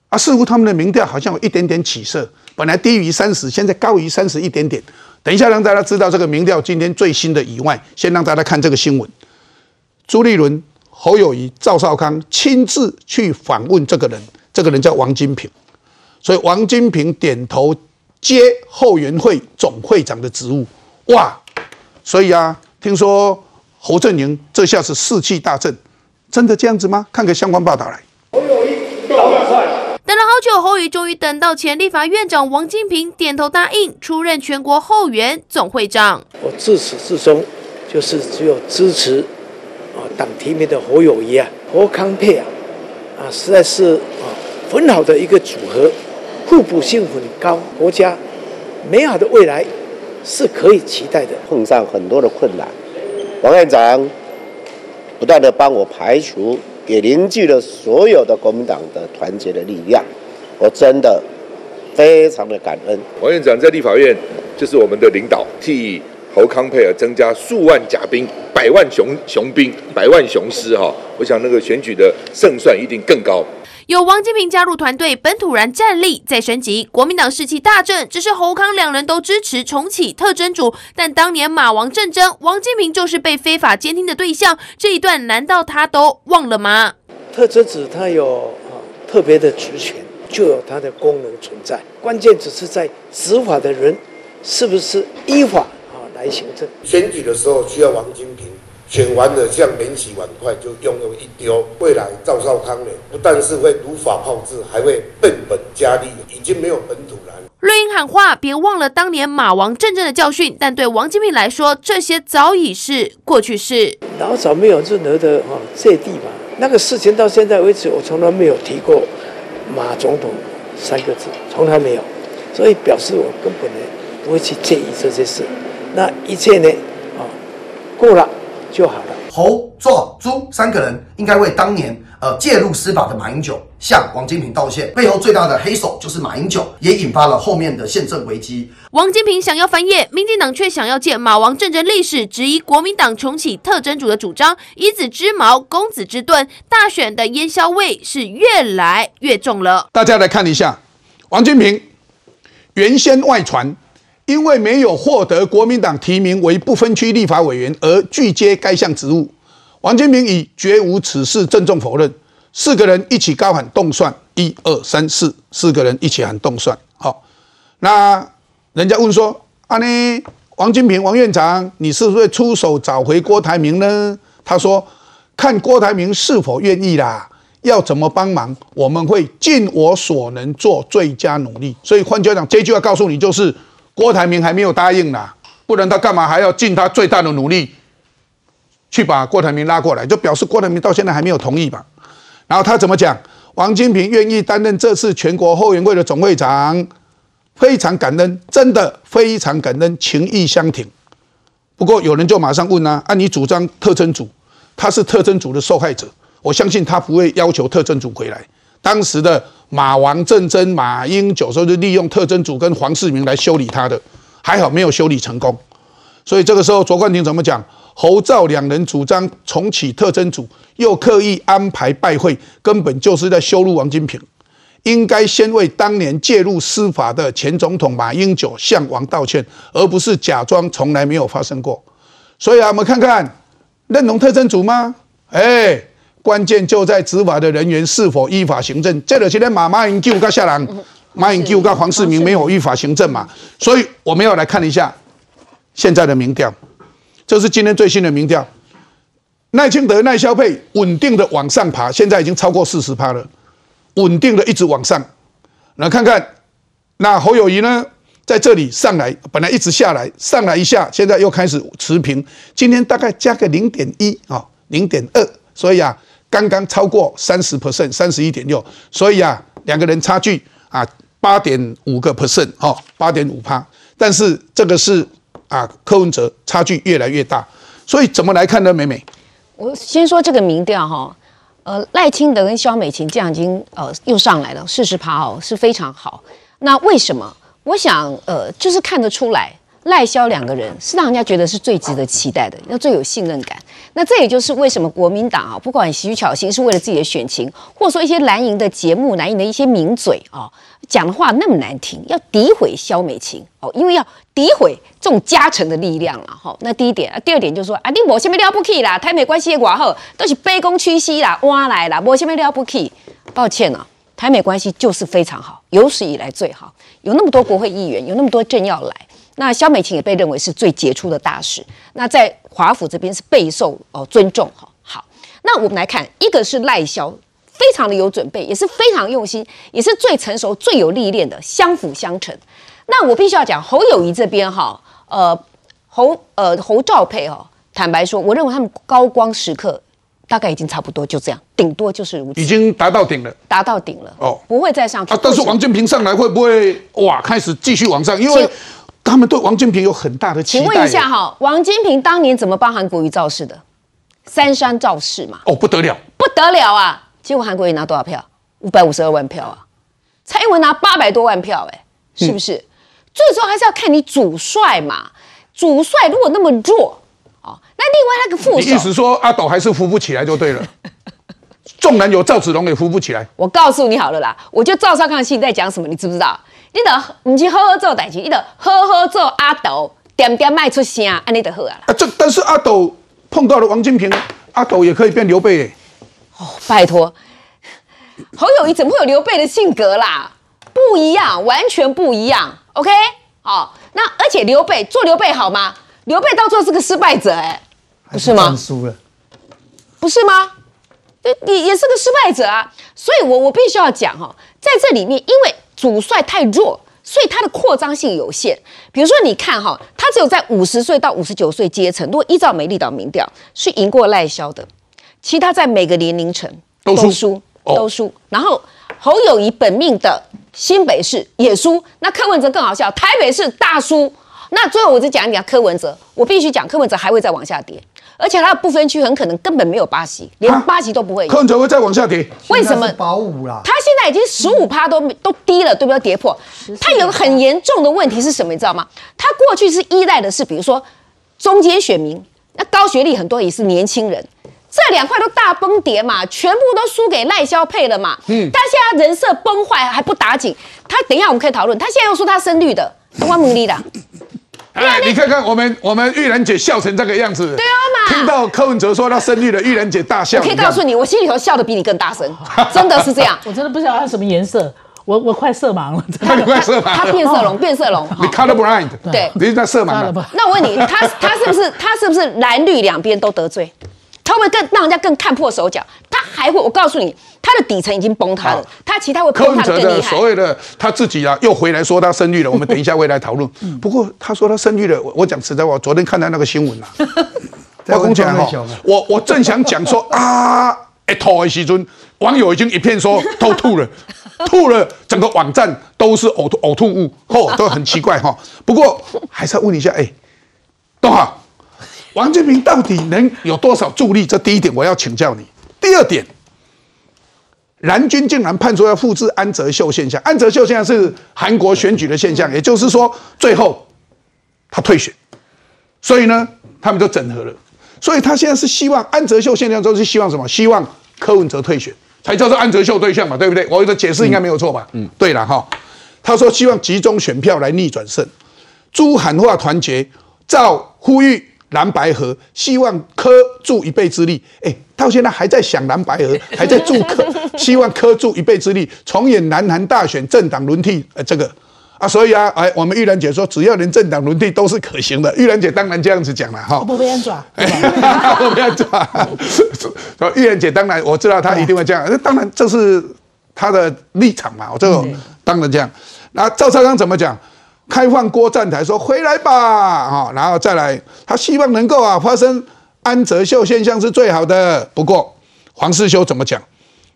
啊。似乎他们的民调好像有一点点起色，本来低于三十，现在高于三十一点点。等一下让大家知道这个民调今天最新的以外，先让大家看这个新闻：朱立伦、侯友谊、赵少康亲自去访问这个人，这个人叫王金平，所以王金平点头。接后援会总会长的职务，哇！所以啊，听说侯振宁这下是士气大振，真的这样子吗？看个相关报道来。侯友谊等了好久，侯宇终于等到前立法院长王金平点头答应出任全国后援总会长。我自始至终就是只有支持啊党提名的侯友谊啊，侯康配啊，啊实在是啊很好的一个组合。互补性很高，国家美好的未来是可以期待的。碰上很多的困难，王院长不断的帮我排除，也凝聚了所有的国民党的团结的力量。我真的非常的感恩。王院长在立法院就是我们的领导，替侯康佩尔增加数万甲兵、百万雄雄兵、百万雄师哈，我想那个选举的胜算一定更高。有王金平加入团队，本土然战力再升级，国民党士气大振。只是侯康两人都支持重启特征组，但当年马王战争，王金平就是被非法监听的对象。这一段难道他都忘了吗？特侦组他有啊特别的职权，就有它的功能存在。关键只是在执法的人是不是依法啊来行政。选举的时候需要王金平。选完了，像免洗碗筷就用用一丢。未来赵少康呢，不但是会如法炮制，还会变本加厉，已经没有本土了。绿营喊话，别忘了当年马王阵阵的教训。但对王金平来说，这些早已是过去式。老早没有任何的啊芥蒂嘛，那个事情到现在为止，我从来没有提过马总统三个字，从来没有。所以表示我根本呢不会去介意这些事。那一切呢啊过了。就好了。侯、壮、朱三个人应该为当年呃介入司法的马英九向王金平道歉，背后最大的黑手就是马英九，也引发了后面的宪政危机。王金平想要翻页，民进党却想要借马王政争历史，质疑国民党重启特征组的主张，以子之矛攻子之盾，大选的烟硝味是越来越重了。大家来看一下，王金平原先外传。因为没有获得国民党提名为不分区立法委员而拒接该项职务，王金平以绝无此事郑重否认。四个人一起高喊动算，一二三四，四个人一起喊动算。好，那人家问说：“啊，呢，王金平王院长，你是不是出手找回郭台铭呢？”他说：“看郭台铭是否愿意啦，要怎么帮忙，我们会尽我所能做最佳努力。”所以换句话讲，这句话告诉你就是。郭台铭还没有答应呢，不然他干嘛还要尽他最大的努力去把郭台铭拉过来？就表示郭台铭到现在还没有同意吧？然后他怎么讲？王金平愿意担任这次全国后援会的总会长，非常感恩，真的非常感恩，情义相挺。不过有人就马上问啊：按你主张特征组，他是特征组的受害者，我相信他不会要求特征组回来。当时的。马王政争，马英九时候就利用特征组跟黄世明来修理他的，还好没有修理成功。所以这个时候卓冠廷怎么讲？侯赵两人主张重启特征组，又刻意安排拜会，根本就是在羞辱王金平。应该先为当年介入司法的前总统马英九向王道歉，而不是假装从来没有发生过。所以啊，我们看看认同特征组吗？哎。关键就在执法的人员是否依法行政。这个今天马马英九跟下郎，马英九跟黄世明没有依法行政嘛？所以我们要来看一下现在的民调，这是今天最新的民调。赖清德、赖萧佩稳定的往上爬，现在已经超过四十趴了，稳定的一直往上。来看看那侯友谊呢，在这里上来，本来一直下来，上来一下，现在又开始持平。今天大概加个零点一啊，零点二，所以啊。刚刚超过三十 percent，三十一点六，所以啊，两个人差距啊，八点五个 percent 哦，八点五趴。但是这个是啊，柯文哲差距越来越大，所以怎么来看呢？美美，我先说这个民调哈，呃，赖清德跟萧美琴这样已经呃又上来了四十趴哦，是非常好。那为什么？我想，呃，就是看得出来，赖萧两个人是让人家觉得是最值得期待的，要最有信任感。那这也就是为什么国民党啊，不管徐巧芯是为了自己的选情，或者说一些蓝营的节目、蓝营的一些名嘴啊，讲的话那么难听，要诋毁萧美琴哦，因为要诋毁这种加成的力量了哈。那第一点啊，第二点就是说啊，你无什么了不起啦，台美关系的外好都是卑躬屈膝啦、挖来啦，无什么了不起。抱歉啊，台美关系就是非常好，有史以来最好，有那么多国会议员，有那么多政要来。那萧美琴也被认为是最杰出的大使，那在华府这边是备受哦尊重哈。好，那我们来看，一个是赖萧，非常的有准备，也是非常用心，也是最成熟、最有历练的，相辅相成。那我必须要讲侯友谊这边哈，呃，侯呃侯兆佩哦，坦白说，我认为他们高光时刻大概已经差不多就这样，顶多就是如此，已经达到顶了，达到顶了哦，不会再上去。啊，但是王建平上来会不会哇开始继续往上？因为他们对王金平有很大的期待。请问一下哈，王金平当年怎么帮韩国瑜造势的？三山造势嘛。哦，不得了，不得了啊！结果韩国瑜拿多少票？五百五十二万票啊！蔡英文拿八百多万票，哎，是不是？最终还是要看你主帅嘛。主帅如果那么弱，哦，那另外那个副手，你意思说阿斗还是扶不起来就对了。纵然有赵子龙也扶不起来。我告诉你好了啦，我就赵少康信在讲什么，你知不知道？你得唔去好好做代志，你得好好做阿斗，点点卖出声，安尼就好啊。啊，这但是阿斗碰到了王金平，阿斗也可以变刘备诶。哦，拜托，侯友谊怎么会有刘备的性格啦？不一样，完全不一样。OK，好，那而且刘备做刘备好吗？刘备到最后是个失败者，哎，不是吗？输了，不是吗？也也是个失败者啊。所以我我必须要讲哈，在这里面，因为主帅太弱，所以他的扩张性有限。比如说，你看哈，他只有在五十岁到五十九岁阶层，如果依照美丽岛民调是赢过赖萧的，其他在每个年龄层都输，都输。然后侯友谊本命的新北市也输，那柯文哲更好笑，台北市大输。那最后我再讲一讲柯文哲，我必须讲柯文哲还会再往下跌，而且它的不分区很可能根本没有巴西，连巴西都不会。柯文哲会再往下跌？为什么？保五啦，他现在已经十五趴都都低了，对不对？跌破。它有个很严重的问题是什么？你知道吗？它过去是依赖的是，比如说中间选民，那高学历很多也是年轻人，这两块都大崩跌嘛，全部都输给赖萧配了嘛。嗯。但现在人设崩坏还不打紧，他等一下我们可以讨论。他现在又说他深绿的，关门力的。哎，你看看我们我们玉兰姐笑成这个样子，对啊嘛。听到柯文哲说他生育了，玉兰姐大笑。我可以告诉你，我心里头笑的比你更大声，真的是这样。我真的不知道他什么颜色，我我快色盲了。他快色盲，他变色龙，变色龙。你 color blind，对，你在色盲了。那我问你，他他是不是他是不是蓝绿两边都得罪？他会更让人家更看破手脚？他还会，我告诉你，他的底层已经崩塌了，他其他会崩塌更厉害。所谓的他自己啊，又回来说他生育了，我们等一下会来讨论。不过他说他生育了，我我讲实在话，昨天看到那个新闻啊，我跟你讲哈，我我正想讲说啊，一吐的时阵，网友已经一片说都吐了，吐了，整个网站都是呕吐呕吐物，哦，都很奇怪哈。不过还是要问一下，哎，东好。王建平到底能有多少助力？这第一点我要请教你。第二点，蓝军竟然判说要复制安哲秀现象，安哲秀现象是韩国选举的现象，也就是说最后他退选，所以呢，他们就整合了。所以他现在是希望安哲秀现象，就是希望什么？希望柯文哲退选，才叫做安哲秀对象嘛，对不对？我的解释应该没有错吧？嗯，对了哈。他说希望集中选票来逆转胜，朱喊话团结，赵呼吁。蓝白河希望柯助一臂之力，哎，到现在还在想蓝白河，还在助柯，希望柯助一臂之力，重演南韩大选政党轮替，呃，这个啊，所以啊，哎，我们玉兰姐说，只要连政党轮替都是可行的，玉兰姐当然这样子讲了哈。不被人抓，不被人抓。玉兰姐当然我知道她一定会这样，那当然这是她的立场嘛，我这个当然这样。那赵少康怎么讲？开放郭站台说回来吧，哈，然后再来，他希望能够啊发生安哲秀现象是最好的。不过黄世修怎么讲？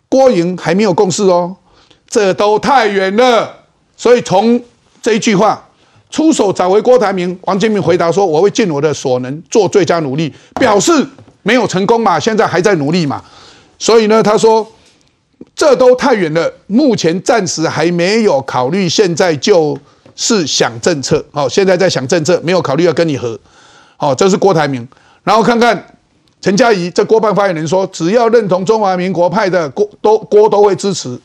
郭营还没有共识哦，这都太远了。所以从这一句话，出手找回郭台铭，王金明回答说：“我会尽我的所能做最佳努力。”表示没有成功嘛，现在还在努力嘛。所以呢，他说这都太远了，目前暂时还没有考虑，现在就。是想政策，好、现在在想政策，没有考虑要跟你和，好、这是郭台铭。然后看看陈嘉怡，这郭办发言人说，只要认同中华民国派的郭都郭都会支持。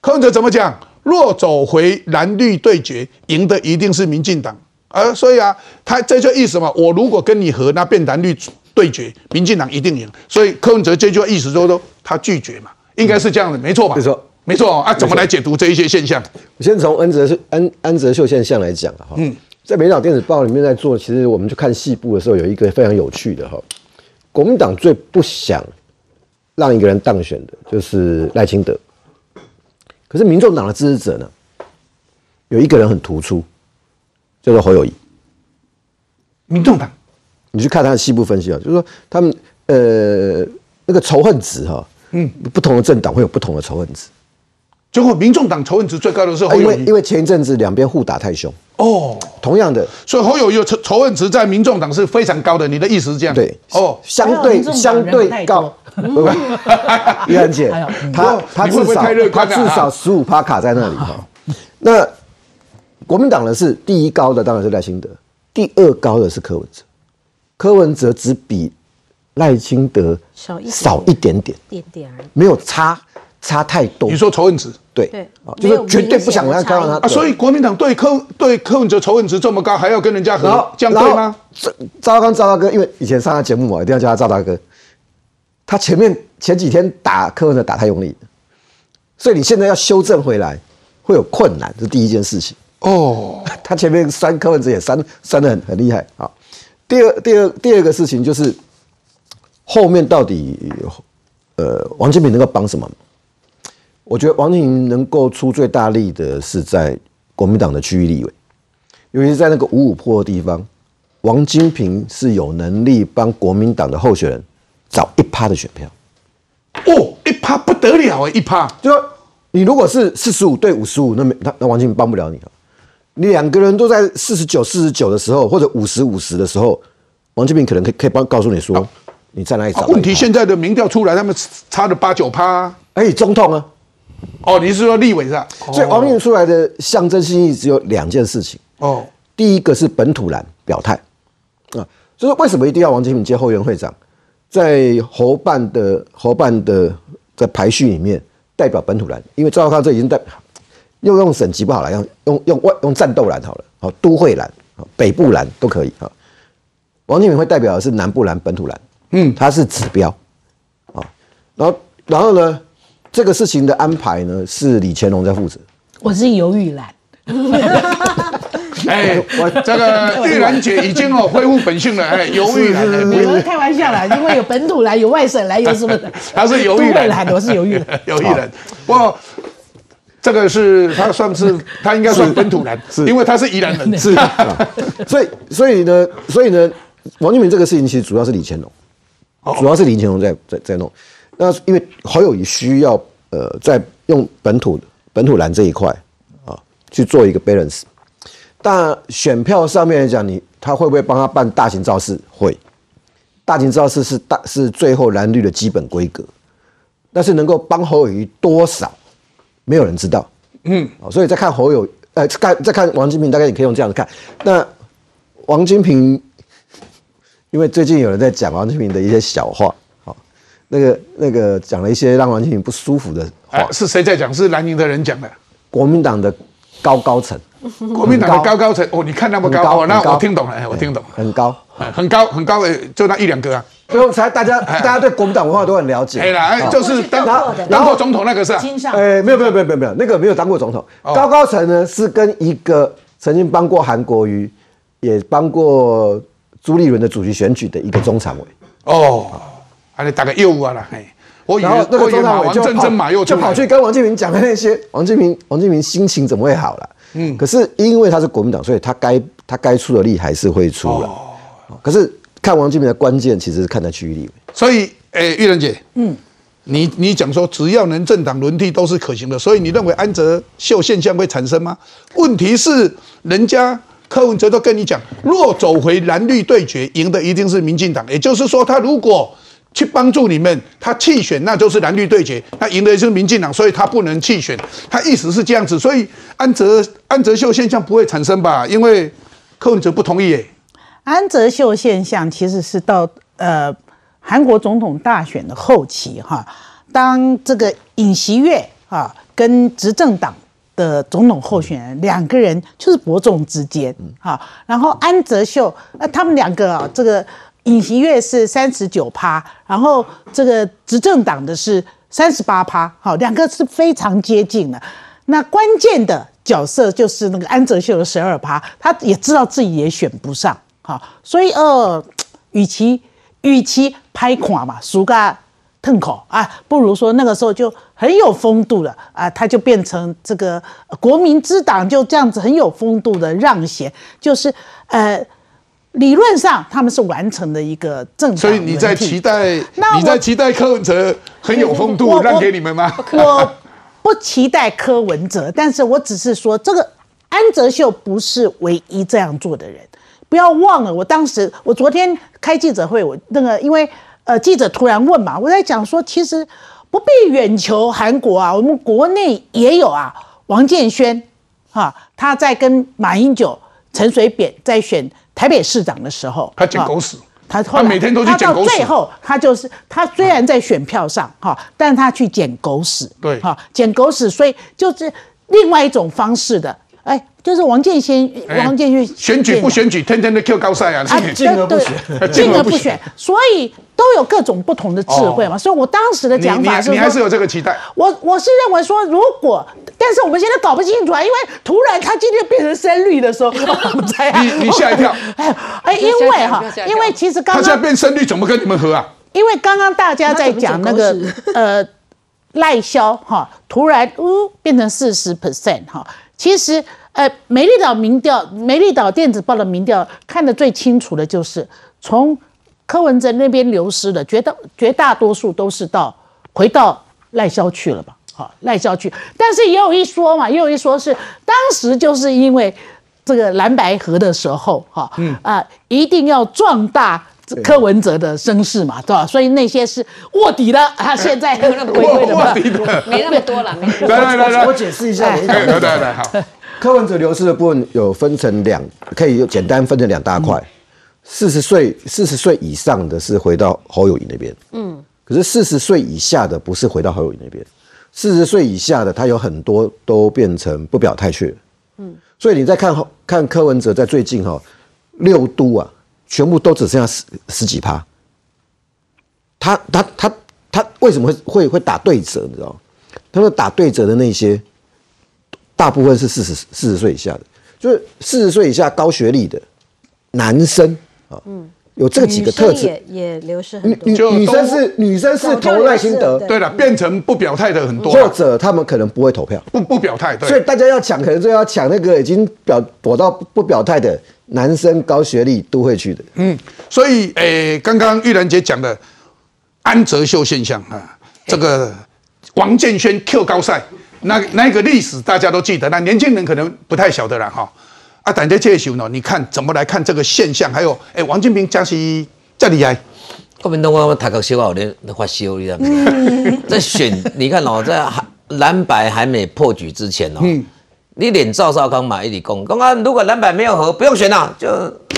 柯文哲怎么讲？若走回蓝绿对决，赢的一定是民进党。呃，所以啊，他这就意思嘛，我如果跟你和，那变蓝绿对决，民进党一定赢。所以柯文哲这句话意思就是说他拒绝嘛，应该是这样的，没错吧？没错，没错啊。怎么来解读这一些现象？我先从安哲秀安安哲秀现象来讲啊，哈，嗯，在美岛电子报里面在做，其实我们去看细部的时候，有一个非常有趣的哈，国民党最不想让一个人当选的就是赖清德，可是民众党的支持者呢，有一个人很突出，叫做侯友谊。民众党，你去看他的细部分析啊，就是说他们呃那个仇恨值哈，嗯，不同的政党会有不同的仇恨值。结果民众党仇恨值最高的是侯因友谊。为因为前一阵子两边互打太凶，哦，同样的，所以侯友谊的仇仇恨值在民众党是非常高的。你的意思是这样？对，哦，相对相对高。玉兰 姐，他他至少他至少啊十五趴卡在那里。哈。那国民党的是第一高的当然是赖清德，第二高的是柯文哲，柯文哲只比赖清德少一点少一点点，点点而已。没有差差太多。你说仇恨值？对对啊就是绝对不想让他看到他啊，所以国民党对柯对柯文哲仇恨值这么高，还要跟人家和，这样对吗？？赵赵刚赵大哥，因为以前上他节目嘛，一定要叫他赵大哥。他前面前几天打柯文哲打太用力，所以你现在要修正回来会有困难，这是第一件事情。哦，他前面删柯文哲也删删的很很厉害啊。第二第二第二个事情就是后面到底呃王金平能够帮什么？我觉得王金平能够出最大力的是在国民党的区域立委，尤其是在那个五五坡的地方，王金平是有能力帮国民党的候选人找一趴的选票。哦，一趴不得了哎，一趴。就说你如果是四十五对五十五，那没那那王金平帮不了你了。你两个人都在四十九、四十九的时候，或者五十五十的时候，王金平可能可以可以帮告诉你说，你在哪里找。问题现在的民调出来，他们差了八九趴啊。哎，总统啊，哦，你是说立委是吧？所以王金平出来的象征性意义只有两件事情。哦，第一个是本土蓝表态啊，就是为什么一定要王金平接后援会长，在侯办的侯办的在排序里面代表本土蓝，因为赵少康这已经代又用省级不好了，用用用外用战斗蓝好了，好都会蓝，好北部蓝都可以啊。王金平会代表的是南部蓝本土蓝，嗯，它是指标啊。然后然后呢，这个事情的安排呢是李乾隆在负责。我是犹豫兰。哎，我这个玉兰姐已经哦恢复本性了，哎，犹豫了，哎不我是开玩笑啦，因为有本土来，有外省来，有什么的？他是犹豫都会蓝蓝，我是犹豫兰。犹豫兰。不，这个是他算是他应该算本土蓝，因为他是宜兰人。是，啊 所以所以呢，所以呢，王金明这个事情其实主要是李乾隆，主要是李乾隆在在在弄。那因为侯友谊需要呃，在用本土本土蓝这一块啊去做一个 balance。但选票上面来讲，你他会不会帮他办大型造势？会，大型造势是大是最后蓝绿的基本规格，但是能够帮侯友谊多少，没有人知道。嗯，哦，所以再看侯友，呃，看再看王金平，大概你可以用这样子看。那王金平，因为最近有人在讲王金平的一些小话，好、那个那个讲了一些让王金平不舒服的话，哎，是谁在讲？是蓝营的人讲的。国民党的高高层，国民党的高高层哦，你看那么高哦，那我听懂了，哎，我听懂了，很高，哎很高很高的，就那一两个啊。最后才大家大家对国民党文化都很了解。哎啦，哎就是当然后当过总统那个是啊？哎，没有没有没有没有没有，那个没有当过总统。哦高高层呢是跟一个曾经帮过韩国瑜，也帮过朱立伦的主席选举的一个中常委。哦，啊，你大概业务啊啦，哎，我以然后那个中马王真常委就就跑去跟王金平讲的那些，王金平王金平心情怎么会好了？嗯可是因为他是国民党，所以他该他该出的力还是会出了。可是看王金平的关键其实是看在区域立委。所以，诶，玉仁姐，嗯，你你讲说只要能政党轮替都是可行的，所以你认为安哲秀现象会产生吗？问题是人家柯文哲都跟你讲，若走回蓝绿对决，赢的一定是民进党。也就是说，他如果去帮助你们，他弃选那就是蓝绿对决，那赢的是民进党，所以他不能弃选。他意思是这样子，所以安哲安哲秀现象不会产生吧？因为柯文哲不同意耶。安哲秀现象其实是到呃韩国总统大选的后期哈，当这个尹锡悦啊跟执政党的总统候选人两个人就是伯仲之间哈，然后安哲秀那他们两个啊这个。尹锡悦是三十九趴，然后这个执政党的是三十八趴，好，两个是非常接近的。那关键的角色就是那个安哲秀的十二趴，他也知道自己也选不上，好，所以呃，与其与其拍垮嘛，输个腾口啊，不如说那个时候就很有风度了啊，他就变成这个国民之党就这样子很有风度的让贤，就是呃。理论上他们是完成的一个正所以你在期待，你在期待柯文哲很有风度让给你们吗？我 不期待柯文哲，但是我只是说，这个安哲秀不是唯一这样做的人。不要忘了，我当时我昨天开记者会，我那个因为呃记者突然问嘛，我在讲说，其实不必远求韩国啊，我们国内也有啊，王建轩哈，他在跟马英九、陈水扁在选。台北市长的时候，他捡狗屎，他他每天都去捡狗屎。到最后，他就是他虽然在选票上哈，但他去捡狗屎，对。哈，捡狗屎，所以就是另外一种方式的，哎，就是王建先，王建新选举不选举，天天都 Q 高赛啊，进而不选，进而不选，所以都有各种不同的智慧嘛。所以我当时的讲法是，你还是有这个期待。我我是认为说，如果。但是我们现在搞不清楚啊，因为突然他今天变成深绿的时候，你你吓一跳，哎哎，因为哈，因为其实刚刚他现在变深绿，怎么跟你们合啊？因为刚刚大家在讲那个呃赖萧哈，突然呜变成四十 percent 哈，其实呃美丽岛民调，美丽岛电子报的民调看得最清楚的就是从柯文哲那边流失的，绝大绝大多数都是到回到赖萧去了吧。好赖萧去，但是也有一说嘛，也有一说是当时就是因为这个蓝白河的时候，哈，嗯啊，一定要壮大柯文哲的声势嘛，对吧？所以那些是卧底的 啊，现在回归的，卧底的没那么多了，没。来来来来，我解释一下，来来来，好。柯文哲流失的部分有分成两，可以简单分成两大块。四十岁四十岁以上的是回到侯友谊那边，嗯，可是四十岁以下的不是回到侯友谊那边。四十岁以下的，他有很多都变成不表态去了。嗯，所以你再看看柯文哲在最近哈六都啊，全部都只剩下十十几趴。他他他他为什么会会会打对折？你知道他说打对折的那些，大部分是四十四十岁以下的，就是四十岁以下高学历的男生啊。嗯。有这几个特质，也也流失很多。女女生是女生是投赖心德，对了，变成不表态的很多，或者他们可能不会投票，不不表态。对所以大家要抢，可能就要抢那个已经表躲到不表态的男生，高学历都会去的。嗯，所以诶，刚刚玉兰姐讲的安哲秀现象啊，这个王建轩 Q 高赛，那那个历史大家都记得，那年轻人可能不太晓得了哈。啊，等下这时呢，你看怎么来看这个现象？还有，哎，王金平加息这厉害，国民党我读个小学有点发烧，你知道吗？在选，你看哦，在蓝白还没破局之前哦，你连赵少康嘛一直讲，讲啊，如果蓝白没有和，不用选了，就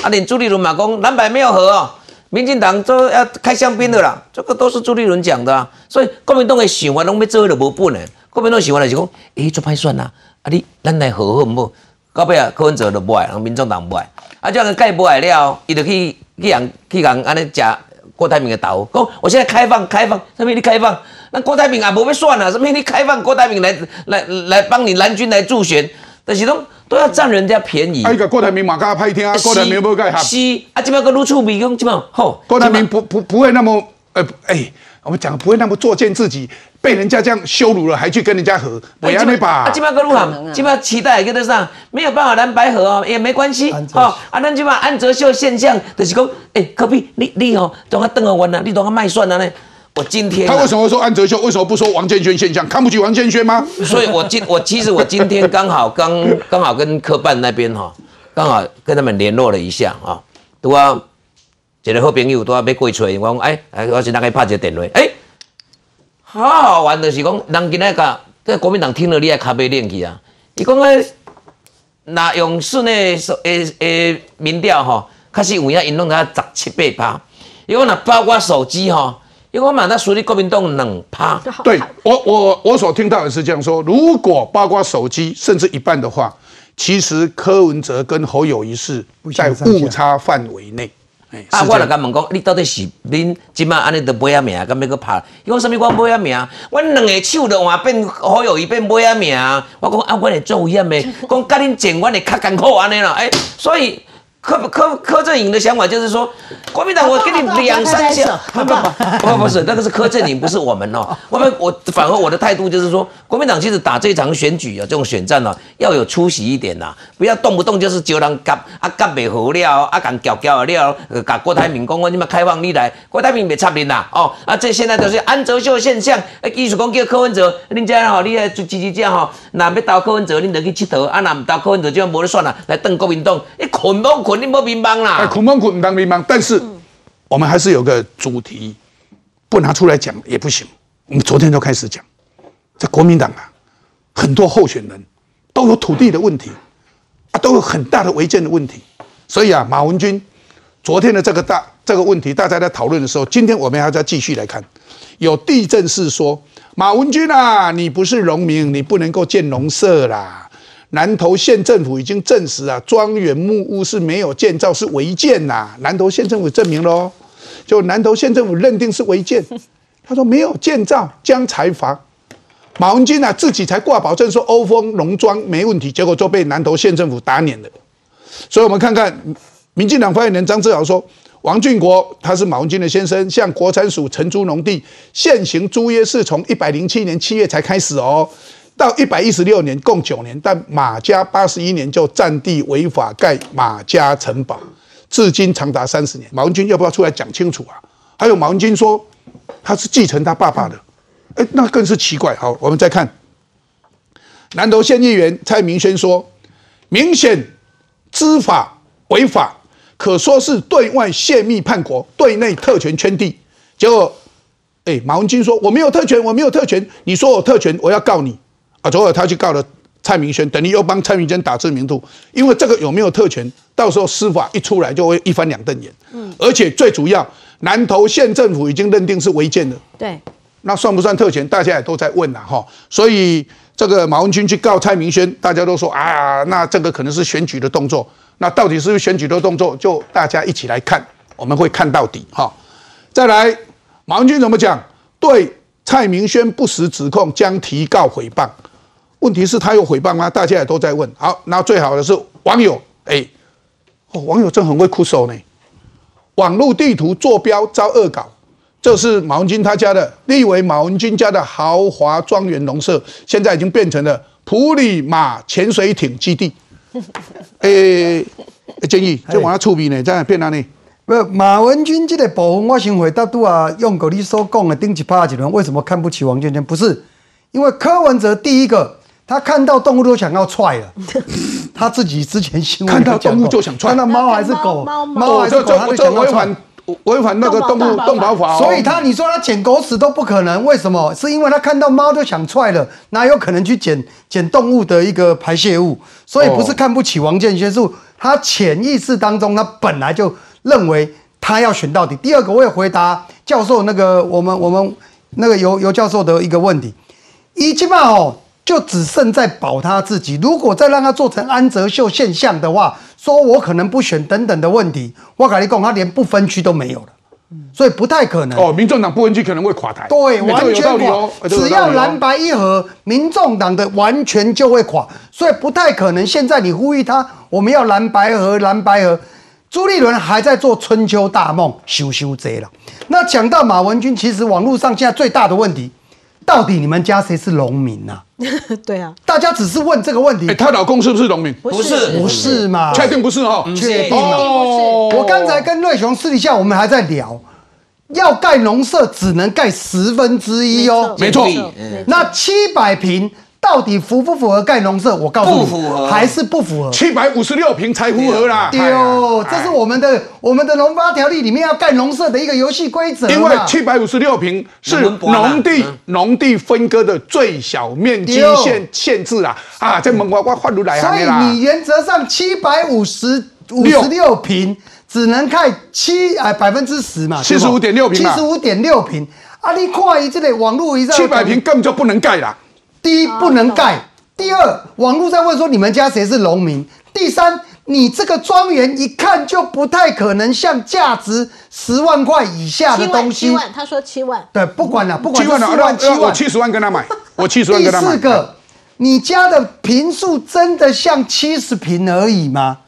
啊，连朱立伦嘛讲，蓝白没有和哦，民进党都要开香槟的啦，这个都是朱立伦讲的啊。所以国民党的想法拢要做的无本呢，国民党想法就是讲，哎，做歹算啦，啊你咱来和好唔好？到尾啊，柯文哲都不爱，然后民众党不爱，啊，这样盖不爱了，伊就去去人去人安尼食郭台铭的刀，讲我现在开放开放，什么你开放？那郭台铭啊，不要算了，什么你开放郭台铭来来来帮你蓝军来助选，但是都都要占人家便宜。啊，一个郭台铭马家拍听啊，郭台铭不盖哈。是啊，这边个卢处比讲，这边吼，郭台铭不不不会那么呃哎。我们讲不会那么作践自己，被人家这样羞辱了，还去跟人家和，不要那把。啊，基本上路行，基本上期待跟得上，没有办法蓝白合哦，也没关系哦。啊，那基本上安哲秀现象就是讲，哎，科比你你哦，当他邓和文啊，你当他卖蒜啊呢？我今天他为什么说安哲秀？为什么不说王建轩现象？看不起王建轩吗？所以我今我其实我今天刚好刚刚好跟科办那边哈，刚好跟他们联络了一下啊，对啊。一个好朋友都啊要过出来，我讲哎，哎，我是那个拍一个电话，哎、好好玩就是讲，人今仔个，这国民党听了你爱咖啡练去啊。伊讲诶，那用顺诶诶诶民调吼，确实有影因弄他十七八趴。伊讲若包括手机吼，伊讲嘛，那属于国民党两趴。对我我我所听到的是这样说，如果包括手机甚至一半的话，其实柯文哲跟侯友谊是在误差范围内。哎啊，我就甲问讲，你到底是恁即摆安尼都买啊命，敢要搁拍？伊讲啥物？我买啊命，阮两个手都换变好友伊变买啊命。我讲啊，阮会做险的，讲甲恁前，阮会较艰苦安尼啦。哎、所以柯柯柯震颖的想法就是说，国民党我给你两三千，不不不不不是，那个是柯震颖，不是我们哦。我们我反而我的态度就是说，国民党其实打这场选举啊，这种选战呢、要有出息一点呐、不要动不动就是招人夹啊夹袂好了，啊敢搅搅了，呃，甲郭台铭讲我你们开放你来，郭台铭袂插恁啦，哦啊这现在都是安哲秀现象，啊意思讲叫柯文哲，恁这吼，你来支持者吼，若要投柯文哲，恁就去佚佗，啊若毋投柯文哲，就无咧选啦，来登国民党，你捆绑捆，你无民帮啦。哎，苦闷苦当迷茫，但是我们还是有个主题，不拿出来讲也不行。我们昨天就开始讲，在国民党啊，很多候选人都有土地的问题啊，都有很大的违建的问题。所以啊，马文君昨天的这个大这个问题，大家在讨论的时候，今天我们还要再继续来看。有地震是说，马文君啊，你不是农民，你不能够建农舍啦。南投县政府已经证实啊，庄园木屋是没有建造，是违建呐、南投县政府证明喽，就南投县政府认定是违建，他说没有建造将裁罚。马文君啊自己才挂保证说欧风农庄没问题，结果就被南投县政府打脸了。所以我们看看民进党发言人张志豪说，王俊国他是马文君的先生，向国产署承租农地，现行租约是从一百零七年七月才开始哦。到一百一十六年，共九年，但马家八十一年就占地违法盖马家城堡，至今长达三十年。马文君要不要出来讲清楚啊？还有马文君说他是继承他爸爸的，哎，那更是奇怪。好，我们再看南投县议员蔡明轩说，明显知法违法，可说是对外泄密叛国，对内特权圈地。结果，哎，马文君说我没有特权，我没有特权，你说我特权，我要告你啊！昨晚他去告了蔡明轩，等于又帮蔡明轩打知名度，因为这个有没有特权，到时候司法一出来就会一翻两瞪眼。嗯，而且最主要，南投县政府已经认定是违建的，对，那算不算特权？大家也都在问呐，哈。所以这个马文君去告蔡明轩，大家都说啊，那这个可能是选举的动作。那到底是不是选举的动作？就大家一起来看，我们会看到底哈。再来，马文君怎么讲？对蔡明轩不实指控将提告诽谤。问题是他有诽谤吗？大家也都在问。好，那最好的是网友，哎，哦，网友真很会哭手呢。网络地图坐标遭恶搞，这是马文君他家的，立为马文君家的豪华庄园农舍，现在已经变成了普里马潜水艇基地。诶、欸，建议就往下触笔呢，在变哪里？不，马文君这个部分，我先回答都啊，用过你所讲的顶一趴几轮，为什么看不起王建坚？不是，因为柯文哲第一个，他看到动物都想要踹了，他自己之前新闻看到动物就想踹看到猫还是狗，猫还是狗，他就这想要踹违反。违反那个动物动保法、哦，所以他你说他捡狗屎都不可能，为什么？是因为他看到猫就想踹了，哪有可能去捡捡动物的一个排泄物？所以不是看不起王建轩，是他潜意识当中他本来就认为他要选到底。第二个，我也回答教授那个我们我们那个尤尤教授的一个问题，一基本哦。就只剩在保他自己。如果再让他做成安哲秀现象的话，说我可能不选等等的问题，我跟你讲，他连不分区都没有了，所以不太可能。哦，民众党不分区可能会垮台，对，完全垮只要蓝白一合，民众党的完全就会垮，所以不太可能。现在你呼吁他，我们要蓝白合，蓝白合。朱立伦还在做春秋大梦，羞羞贼了。那讲到马文君，其实网络上现在最大的问题，到底你们家谁是农民呐、对啊，大家只是问这个问题。哎，她老公是不是农民？不是不是嘛？确定不是哈？确定嘛？哦我刚才跟瑞雄私底下我们还在聊，要盖农舍只能盖十分之一哦，没错嗯那七百平到底符不符合盖农舍？我告诉你，不符合还是不符合。七百五十六平才符合啦。丢，这是我们的我们的农发条例里面要盖农舍的一个游戏规则嘛。因为七百五十六平是农地农地分割的最小面积限限制啊啊！这门我我换出来所以你。原则上七百五十五十六平只能盖七哎百分之十嘛七十五点六平七十五点六平啊！你看伊这个网络一七百平根本就不能盖啦。第一不能盖，第二网络在问说你们家谁是农民，第三你这个庄园一看就不太可能像价值十万块以下的东西。七万，他说七万，对，不管了，不管是七万了，四万七万，我七十万跟他买，我七十万第跟他买。四个，你家的平数真的像七十平而已吗？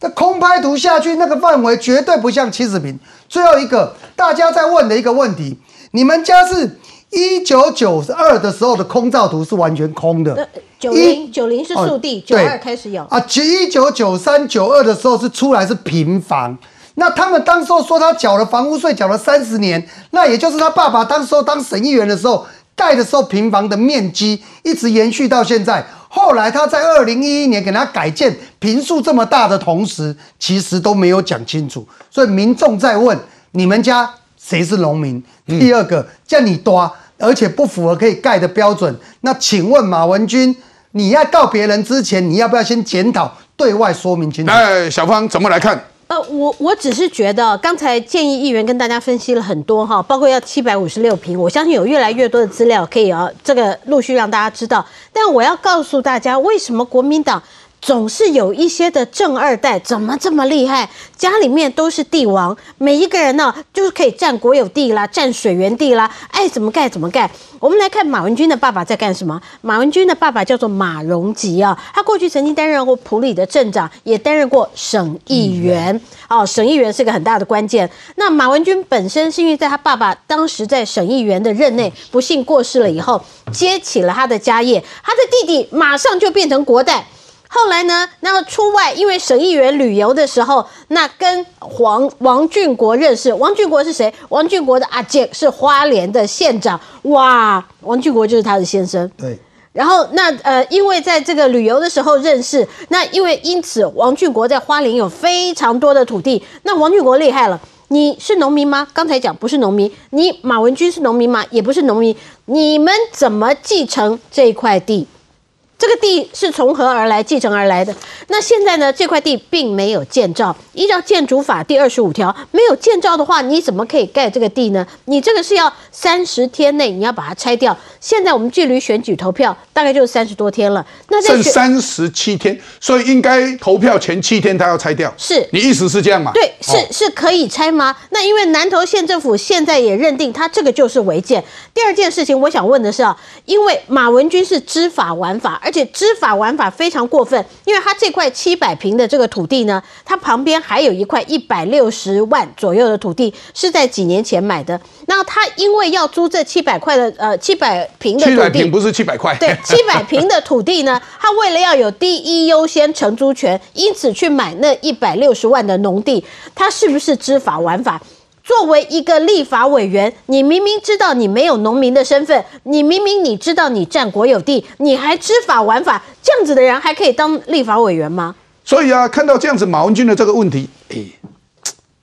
那空拍图下去，那个范围绝对不像七十平。最后一个，大家在问的一个问题，你们家是一九九二的时候的空照图是完全空的，九零九零是速递，九对二开始有。啊，一九九三九二的时候是出来是平房。那他们当时候说他缴了房屋税，缴了三十年，那也就是他爸爸当时候当省议员的时候盖的时候平房的面积一直延续到现在。后来他在二零一一年给他改建平数这么大的同时，其实都没有讲清楚，所以民众在问你们家谁是农民？第二个叫你多，而且不符合可以盖的标准。那请问马文君，你要告别人之前，你要不要先检讨，对外说明清楚？那小芳怎么来看？呃，我我只是觉得，刚才建议议员跟大家分析了很多哈，包括要七百五十六平，我相信有越来越多的资料可以啊，这个陆续让大家知道。但我要告诉大家，为什么国民党总是有一些的正二代怎么这么厉害？家里面都是帝王，每一个人呢就是可以占国有地啦，占水源地啦，爱怎么盖怎么盖。我们来看马文君的爸爸在干什么？马文君的爸爸叫做马荣吉啊，他过去曾经担任过普里的镇长，也担任过省议员。哦，省议员是个很大的关键。那马文君本身是因为在他爸爸当时在省议员的任内不幸过世了以后，接起了他的家业，他的弟弟马上就变成国代。后来呢，那出外因为省议员旅游的时候，那跟黄王俊国认识。王俊国是谁？王俊国的阿姐是花莲的县长。哇，王俊国就是他的先生。对。然后那呃，因为在这个旅游的时候认识，那因为因此王俊国在花莲有非常多的土地。那王俊国厉害了，你是农民吗？刚才讲不是农民，你马文君是农民吗？也不是农民，你们怎么继承这块地？这个地是从何而来继承而来的？那现在呢？这块地并没有建造，依照建筑法第二十五条，没有建造的话，你怎么可以盖这个地呢？你这个是要三十天内你要把它拆掉。现在我们距离选举投票大概就是三十多天了，那剩三十七天，所以应该投票前七天他要拆掉。是你意思是这样吗？对，是、哦是可以拆吗？那因为南投县政府现在也认定他这个就是违建。第二件事情，我想问的是啊，因为马文君是知法玩法，而且知法玩法非常过分，因为他这块七百平的这个土地呢，它旁边还有一块一百六十万左右的土地是在几年前买的。那他因为要租这七百块的呃七百平的七土地，百平不是七百块。对，七百平的土地呢，他为了要有第一优先承租权，因此去买那一百六十万的农地，他是不是知法玩法？作为一个立法委员，你明明知道你没有农民的身份，你明明你知道你占国有地，你还知法玩法，这样子的人还可以当立法委员吗？所以啊，看到这样子马文君的这个问题，诶、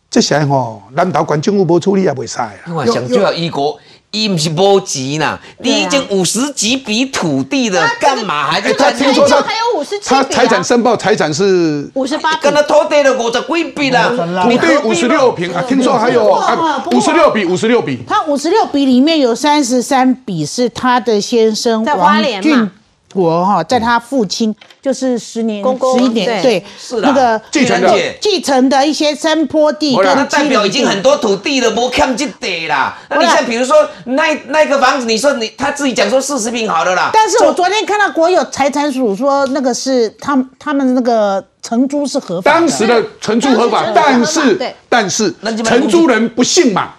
这些吼，南投县政府不处理也袂使啊。我想就要一国，伊不是无钱啦，你已经五十几笔土地了，干嘛还在哎他听说他还有五十几他财产申报财产是五十八笔跟，他偷地了五十几笔啦，土地五十六平啊，听说还有啊五十六笔，五十六笔。他五十六笔里面有三十三笔是他的先生在花王莲嘛。俊国哈，在他父亲就是十年公公十一年对。对是的那个继承的继承的一些山坡地跟代表已经很多土地了，不看就得啦。那你像比如说那那个房子，你说你他自己讲说四十平好了啦，但是我昨天看到国有财产署说，那个是他们他们那个承租是合法的。当时的承租合法，但是但是承租人不信嘛，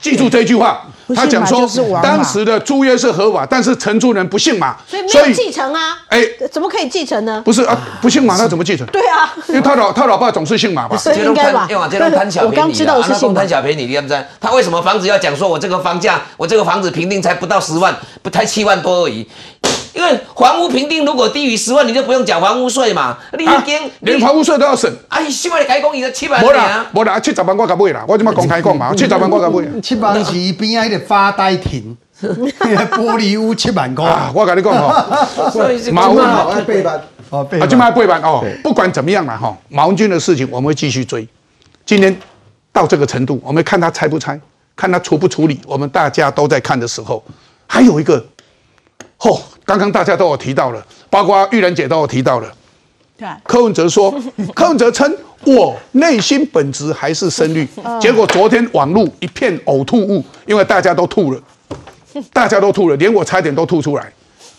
记住这句话。他讲说当时的租约是合法，但是承租人不姓马，所以没有继承啊，哎，怎么可以继承呢？不是啊，不姓马，他怎么继承？对啊，因为他老他老爸总是姓马吧？是应该吧因为这种贪小我刚知便宜啦，啊那道是姓贪小便宜，你知不知道？他为什么房子要讲说我这个房价，我这个房子平定才不到十万，不才七万多而已？因为房屋评定如果低于十万，你就不用缴房屋税嘛。你已经、连房屋税都要省。哎，新闻改讲伊的七万无啦尔，，无啦，七十万我甲买啦，我即马公开讲嘛，七十万我甲买。七万是伊边仔迄个发呆亭，玻璃屋七万块。啊，我跟你讲吼，所以是马文好爱背板哦，背啊，就卖背板哦，不管怎么样啦哈，马文军的事情我们会继续追。今天到这个程度，我们看他拆不拆，看他处不处理，我们大家都在看的时候，还有一个，哦，刚刚大家都有提到了，包括玉兰姐都有提到了。对，柯文哲说，柯文哲称我内心本质还是深绿，结果昨天网路一片呕吐物，因为大家都吐了，大家都吐了，连我差点都吐出来，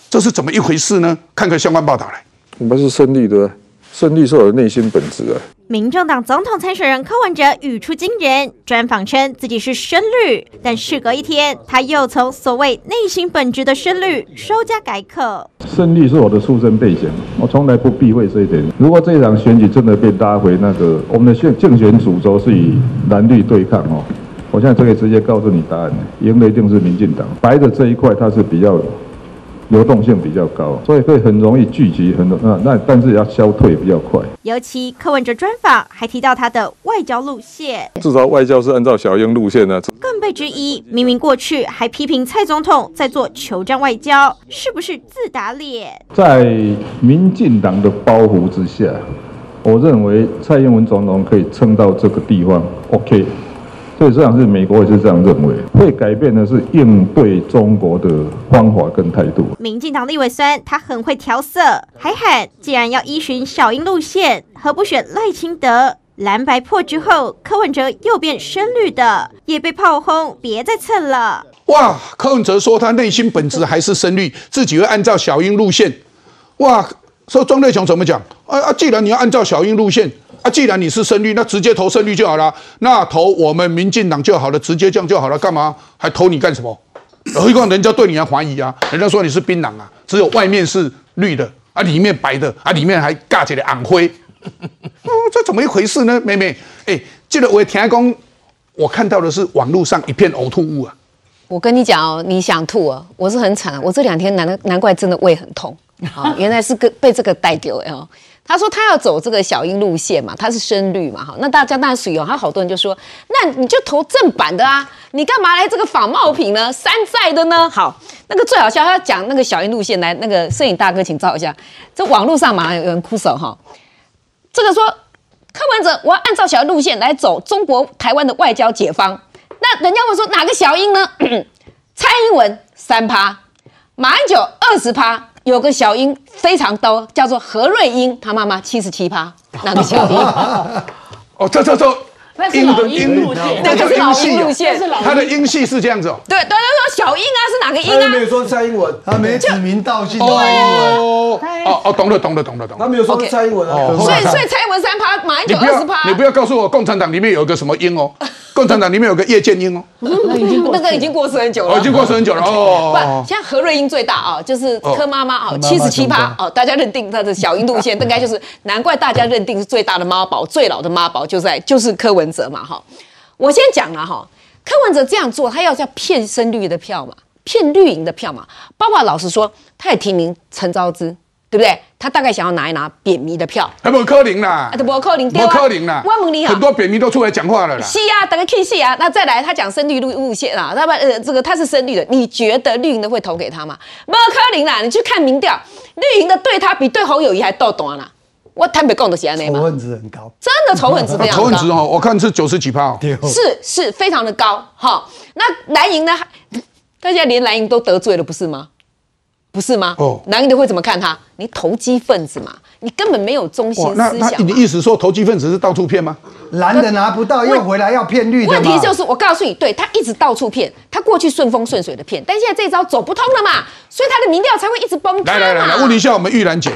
这是怎么一回事呢？看看相关报道来。我们是深绿的，胜利是我的内心本质啊。民众党总统参选人柯文哲语出惊人，专访称自己是深绿，但事隔一天，他又从所谓内心本质的深绿稍加改口。胜利是我的出身背景，我从来不避讳这一点。如果这场选举真的被拉回那个，我们的选竞选主轴是以蓝绿对抗哦，我现在就可以直接告诉你答案，赢的一定是民进党。白的这一块它是比较流动性比较高，所以会很容易聚集，很容那那但是要消退比较快。尤其柯文哲专访还提到他的外交路线，至少外交是按照小英路线呢、更被质疑，明明过去还批评蔡总统在做求战外交，是不是自打脸？在民进党的包袱之下，我认为蔡英文总统可以撑到这个地方，OK。所以这样是美国也是这样认为，会改变的是应对中国的方法跟态度。民进党立委酸他很会调色，还喊既然要依循小英路线，何不选赖清德？蓝白破之后，柯文哲又变深绿的，也被炮轰，别再蹭了。哇，柯文哲说他内心本质还是深绿，自己会按照小英路线。哇，说庄瑞雄怎么讲？啊啊，既然你要按照小英路线，啊，既然你是深绿，那直接投深绿就好了，那投我们民进党就好了，直接这样就好了，干嘛还投你干什么？何况人家对你还怀疑啊，人家说你是槟榔啊，只有外面是绿的啊，里面白的啊，里面还尬起来暗灰。哦，这怎么一回事呢，妹妹？哎，记得我听讲，我看到的是网络上一片呕吐物啊。我跟你讲哦，你想吐啊，我是很惨，我这两天难难怪真的胃很痛好，原来是个被这个带丢哦。他说他要走这个小英路线嘛，他是深绿嘛，哈，那大家当然属于哦，他好多人就说，那你就投正版的啊，你干嘛来这个仿冒品呢？山寨的呢？好，那个最好笑，他讲那个小英路线来，那个摄影大哥请照一下，这网络上马上有人哭手哈，这个说柯文哲，我要按照小英路线来走中国台湾的外交解放，那人家问说哪个小英呢？蔡英文三趴，马英九二十趴。有个小英非常逗，叫做何瑞英，她妈妈七十七趴，那个小英？哦，走走走，那是老鹰路线，那个是老鹰路线，他的鹰系是这样子哦。对对，他说小英啊是哪个英啊？他没有说蔡英文，他没指名道姓。哦哦哦，懂了懂了懂了懂了。他没有说蔡英文啊，所以所以蔡英文三趴，马英九二十趴。你不要告诉我共产党里面有一个什么英哦，共产党里面有个叶剑英哦。那个已经过世很久了，已经过世很久了哦。不，现在何瑞英最大啊，就是柯妈妈啊，七十七趴哦，大家认定她的小英路线，应该就是难怪大家认定是最大的妈宝，最老的妈宝就在就是柯文哲嘛哈。我先讲了哈，柯文哲这样做，他要叫骗深绿的票嘛，骗绿营的票嘛。包括老实说，他也提名陈昭之，对不对？他大概想要拿一拿扁迷的票，还不柯林啦，啊，不柯林，不柯林啦，我问你很多扁迷都出来讲话了啦。是啊，等个 K 戏啊，那再来他讲深绿路路线啊，那么呃，这个他是深绿的，你觉得绿营的会投给他吗？不柯林啦，你去看民调，绿营的对他比对侯友谊还斗短啦。我坦白讲的是安内嘛，仇恨值很高，真的仇恨值非常高。仇恨值哦，我看是九十几趴哦，是是非常的高哈。那蓝营呢？大家连蓝营都得罪了，不是吗？不是吗？哦，蓝营的会怎么看他？你投机分子嘛，你根本没有中心思想。那那你意思说投机分子是到处骗吗？蓝的拿不到，又回来要骗绿的。问题就是，我告诉你，对他一直到处骗，他过去顺风顺水的骗，但现在这招走不通了嘛，所以他的民调才会一直崩塌。来来来来，问一下我们玉兰姐。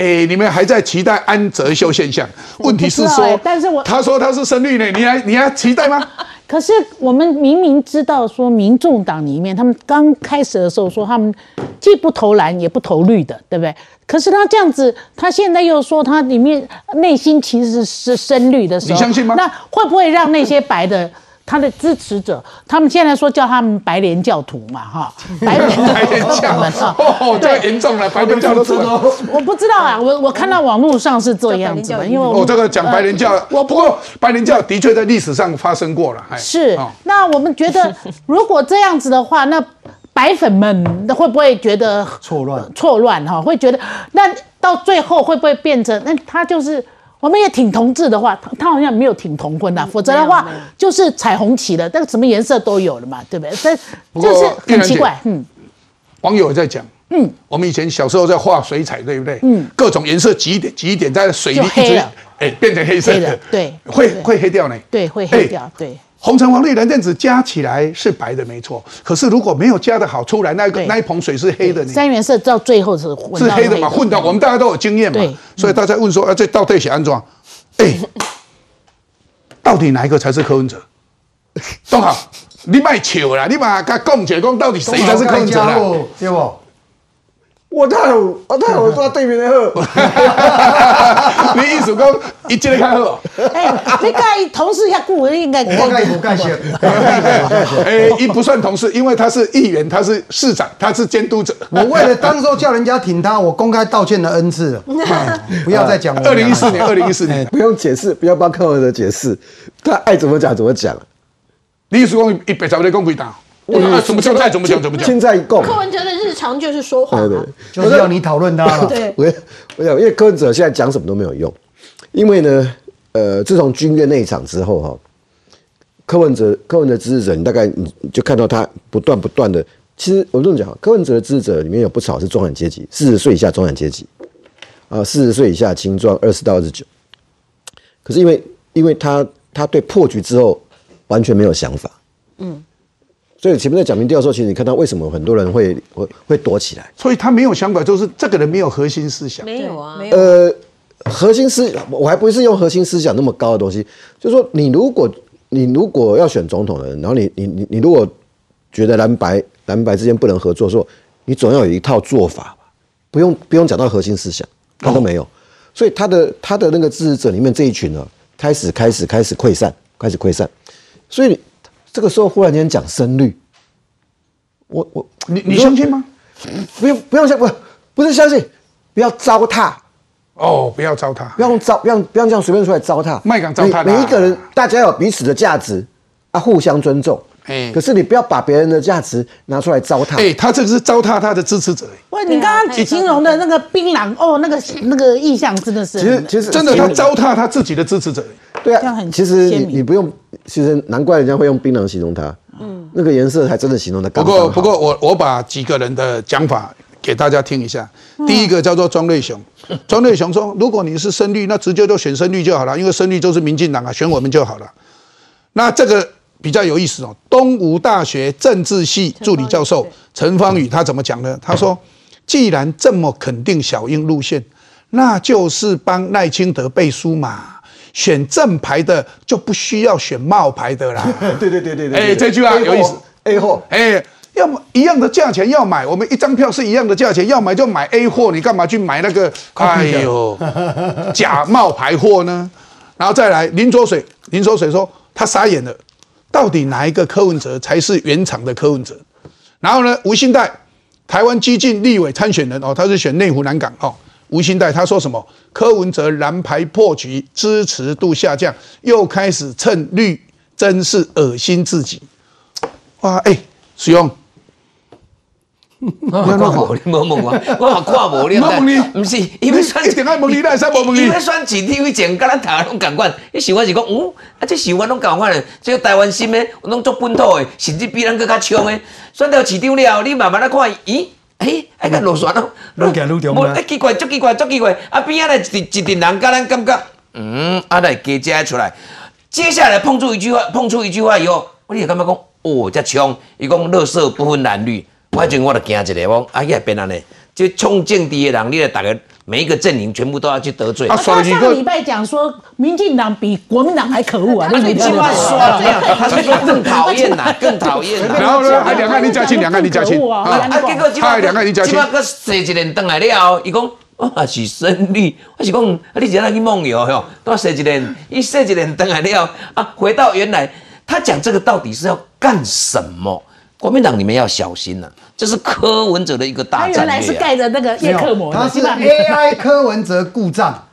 哎，你们还在期待安哲秀现象？问题是说，但是我他说他是深绿呢，你还你还期待吗？可是我们明明知道说，民众党里面他们刚开始的时候说他们既不投蓝也不投绿的，对不对？可是他这样子，他现在又说他里面内心其实是深绿的时候，你相信吗？那会不会让那些白的？他的支持者，他们现在说叫他们白莲教徒嘛，哈，白 莲白莲教 哦，这个严重了，白莲教都是我不知道啊，我我看到网络上是这样子的，因为我这个讲白莲教，我不过白莲教的确在历史上发生过了，是。那我们觉得，如果这样子的话，那白粉们会不会觉得错乱？错乱哈，会觉得那到最后会不会变成那他就是我们也挺同志的话，他他好像没有挺同婚的，否则的话就是彩虹旗了，但个什么颜色都有了嘛，对不对？但就是很奇怪，嗯。网友在讲，嗯，我们以前小时候在画水彩，对不对？嗯，各种颜色挤一点，挤一点在水里一直哎变成黑色的，对，会会黑掉呢，对，会黑掉，对。红橙黄绿蓝靛紫加起来是白的，没错。可是如果没有加的好，出来那个那一盆水是黑的。三原色到最后是是黑的嘛？混到我们大家都有经验嘛。所以大家问说啊，这到底写安装？哎，到底哪一个才是柯文哲？东好，你卖笑啦！你把他讲起来，讲到底谁才是柯文哲啦？对不？我太我太我做对面的好，你意思讲一进来看好？哎，你介同事遐久，应该我介不介绍？哎，一不算同事，因为他是议员，他是市长，他是监督者。我为了当初叫人家挺他，我公开道歉了 N 次，不要再讲。二零一四年，二零一四年，不用解释，不要帮柯文哲解释，他爱怎么讲怎么讲。你意思讲一百十的公会打？怎么讲？再怎么讲？怎么讲？现在共柯文哲的日常就是说谎，对对，就是要你讨论他了。对，我我讲，因为柯文哲现在讲什么都没有用，因为呢，呃，自从军乐那一场之后哈，柯文哲柯文哲支持者，你大概你就看到他不断不断的，其实我这么讲，柯文哲的支持者里面有不少是中产阶级，四十岁以下中产阶级，啊，四十岁以下青壮，二十到二十九，可是因为因为他他对破局之后完全没有想法，嗯。所以前面在讲民调的时候，其实你看到为什么很多人会会会躲起来？所以他没有想法，就是这个人没有核心思想。没有啊，没有。呃，核心思，我还不是用核心思想那么高的东西。就是说，你如果你如果要选总统的人，然后你你你你如果觉得蓝白蓝白之间不能合作，说你总要有一套做法吧？不用不用讲到核心思想，他都没有。所以他的他的那个支持者里面这一群呢，开始开始开始溃散，开始溃散。所以。这个时候忽然间讲声律，我我你你相信吗？不用不用相不不是相信，不要糟蹋哦，不要糟蹋，不要糟不要不要这样随便出来糟蹋，麦敢糟蹋每一个人，大家有彼此的价值啊，互相尊重。哎，可是你不要把别人的价值拿出来糟蹋。哎，他这个是糟蹋他的支持者。喂，你刚刚形容的那个槟榔哦，那个那个意象真的是，其实其实真的他糟蹋他自己的支持者。对啊，其实你你不用，其实难怪人家会用槟榔形容他。嗯，那个颜色还真的形容的。不过不过我我把几个人的讲法给大家听一下。第一个叫做庄瑞雄，庄瑞雄说，如果你是深绿，那直接就选深绿就好了，因为深绿就是民进党啊，选我们就好了。那这个比较有意思哦。东吴大学政治系助理教授陈芳宇他怎么讲呢？他说，既然这么肯定小英路线，那就是帮赖清德背书嘛。选正牌的就不需要选冒牌的啦。对对对对对。哎，这句话有意思。A 货，哎，要么一样的价钱要买，我们一张票是一样的价钱，要买就买 A 货，你干嘛去买那个？哎呦，假冒牌货呢？然后再来林卓水，林卓水说他傻眼了，到底哪一个柯文哲才是原厂的柯文哲？然后呢，吴兴代，台湾激进立委参选人哦，他是选内湖南港哦。吴兴代他说什么？柯文哲蓝牌破局，支持度下降，又开始蹭绿，真是恶心自己。哇，哎，使用。我看无你无问我，我嘛 看无你。我问你，不是因为选，一定爱问你，那啥无问你？因为选几 TV 前，甲咱台湾拢共款。你想法是讲，嗯，啊，这想法拢共款的，这个台湾心的，拢做本土诶，甚至比咱更较强诶。选到市场了，你慢慢来看，咦？哎，哎个落选咯，愈行愈重啊！哎，奇怪，足奇怪，足奇怪！啊边仔咧一一群人，甲咱感觉，嗯，啊来加加出来。接下来碰出一句话，碰出一句话以后，我你感觉讲，哦，这枪，伊讲乐色不分蓝绿，我阵我就惊一个，我啊也变安尼，就冲政敌的人，你来大家。每一个阵营全部都要去得罪。他上个礼拜讲说，民进党比国民党还可恶啊！他那句话说了，他是说更讨厌 呐，更讨厌。然后呢，还两岸李家亲，两岸离家亲啊！啊，结果他两岸李家亲。起码个坐一年回来了，伊讲啊是胜利，我是讲啊，你只要去梦游哟，多坐一年，伊坐一年回来了啊，回到原来。他讲这个到底是要干什么？国民党你们要小心了、这是柯文哲的一个大战略、啊。他原来是盖着那个叶克膜，他是 AI 柯文哲故障。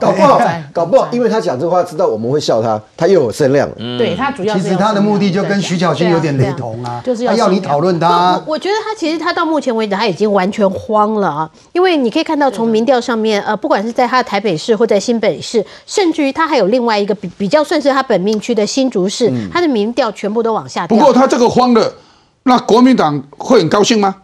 搞不好，搞不好，因为他讲这话，知道我们会笑他，他又有声量了。对他主要是其实他的目的就跟徐巧芯有点雷同啊，就是他要你讨论他我。我觉得他其实他到目前为止他已经完全慌了啊，因为你可以看到从民调上面，呃，不管是在他的台北市或在新北市，甚至于他还有另外一个比比较算是他本命区的新竹市，他的民调全部都往下掉。不过他这个慌了，那国民党会很高兴吗？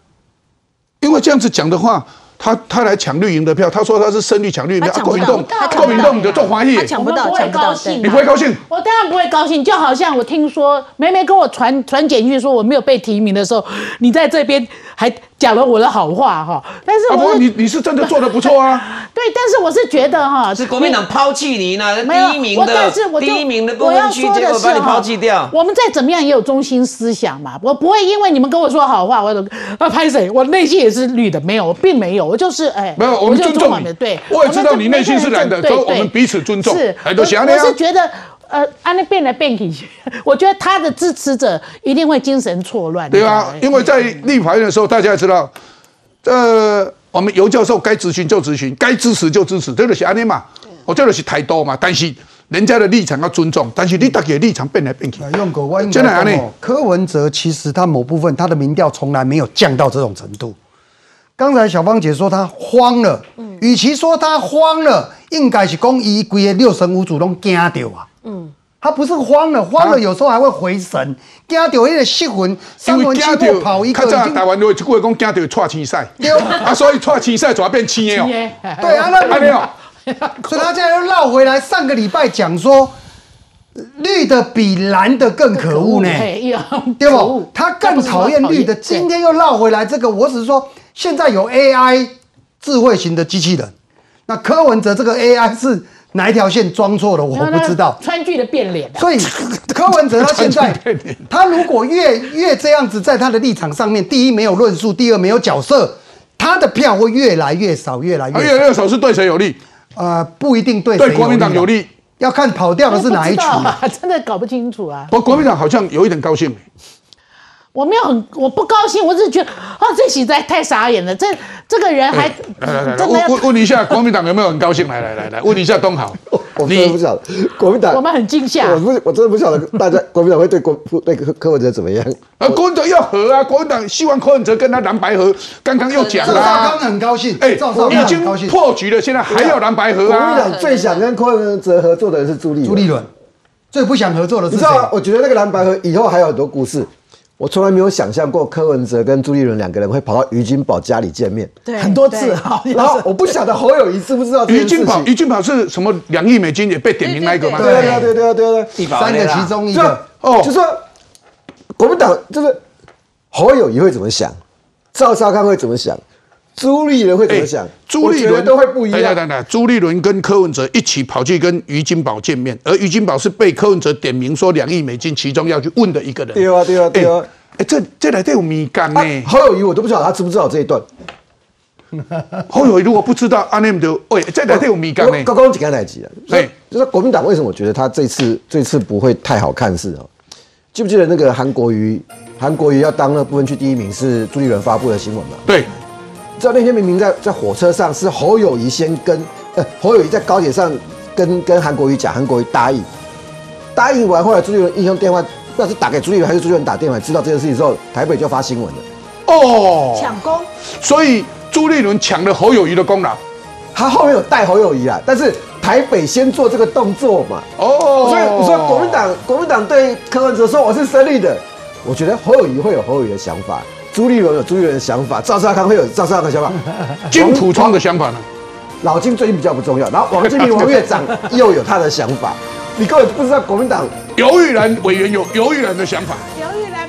因为这样子讲的话，他他来抢绿营的票，他说他是胜利抢绿营的，啊，国民党国民党的做华裔，抢不到，抢不到高兴啊，你不会高兴？我当然不会高兴，就好像我听说梅梅跟我传传简讯说我没有被提名的时候，你在这边还讲了我的好话哈。但是我是、你你是真的做的不错啊。对，但是我是觉得哈，是国民党抛弃你呢，没有第一名我但的是我就第一名的我要公分区，说的是结果把你哈抛弃掉。我们再怎么样也有中心思想嘛，我不会因为你们跟我说好话，我就啊拍谁，我内心也是绿的，没有，我并没有，我就是哎，没有，我们就尊重你中华的，对，我也知道你内心是蓝的，所以我们彼此尊重。是，哎，都行我我是觉得。呃，按那变来变去，我觉得他的支持者一定会精神错乱。对啊，因为在立法院的时候，大家也知道，呃，我们尤教授该咨询就咨询，该支持就支持，这就是安尼嘛。我这就是太多嘛，但是人家的立场要尊重，但是你大家的立场变来变去。用狗，我应真的安尼该讲哦，柯文哲其实他某部分他的民调从来没有降到这种程度。刚才小芳姐说他慌了，与其说他慌了，应该是讲伊规个六神无主拢惊到啊。嗯，他不是慌了，慌了有时候还会回神，惊到那个失魂，因三魂七为惊魄跑一个较早台湾都一句话讲惊到踹青赛，对啊，所以踹青赛就要变青的哦。对啊，那 安尼哦，所以他现在又绕回来，上个礼拜讲说。绿的比蓝的更可恶呢，对不？他更讨厌绿的，今天又绕回来这个。我只是说，现在有 AI 智慧型的机器人，那柯文哲这个 AI 是哪一条线装错了？我不知道。川剧的变脸，所以柯文哲他现在，他如果越越这样子，在他的立场上面，第一没有论述，第二没有角色，他的票会越来越少，越来越啊越来越少是对谁有利？呃，不一定对对国民党有利，要看跑掉的是哪一群真的搞不清楚啊。不过，国民党好像有一点高兴。我没有很，我不高兴，我只是觉得啊，这实在太傻眼了。这这个人还来来来，真的问问问一下国民党有没有很高兴？来来来来，问一下东豪，我真的不晓得国民党，我们很惊吓我不，我真的不晓得大家国民党会对国那个柯文哲怎么样。而国民党要和啊，国民党希望柯文哲跟他蓝白合，刚刚又讲了赵少啦康，很高兴，哎，赵少康已经很高兴。破局了，现在还要蓝白合国民啊党。最想跟柯文哲合作的人是朱立伦。朱立伦最不想合作的？你知道吗？我觉得那个蓝白河以后还有很多故事。我从来没有想象过柯文哲跟朱立伦两个人会跑到于金宝家里见面，对很多次啊 然后我不晓得侯友谊知不知道这于金宝，情。于金宝是什么两亿美金也被点名那一个嘛？对对对。啊对啊对啊对。三个其中一个，哦，就说国民党就是侯友谊会怎么想，赵少康会怎么想，朱立伦会怎么想，朱立伦都会不一样。等等等，朱立伦跟柯文哲一起跑去跟于金宝见面，而于金宝是被柯文哲点名说两亿美金，其中要去问的一个人。对啊对啊对啊。哎，这这来都有米感呢。侯友谊我都不知道他知不知道这一段。侯友谊如果不知道，阿内姆就喂，这来都有米感呢。刚刚几个代级啊，对，就是国民党为什么我觉得他这次这次不会太好看是哦，记不记得那个韩国瑜，韩国瑜要当那部分区第一名是朱立伦发布的新闻嘛？对，知道那天明明在在火车上是侯友谊先跟呃侯友谊在高铁上跟跟韩国瑜讲，韩国瑜答应，答应完后来朱立伦英雄电话，不知道是打给朱立伦还是朱立伦打电话，知道这件事情之后，台北就发新闻了。哦，抢功，所以朱立伦抢了侯友谊的功劳。他后面有带侯友谊啊，但是台北先做这个动作嘛。哦，所以我说国民党国民党对柯文哲说我是胜利的，我觉得侯友谊会有侯友谊的想法，朱立伦有朱立伦的想法，赵少康会有赵少康的想法，金普聪的想法呢？老金最近比较不重要，然后王金平王院长又有他的想法，你根本不知道国民党游玉兰委员有游玉兰的想法。刘玉兰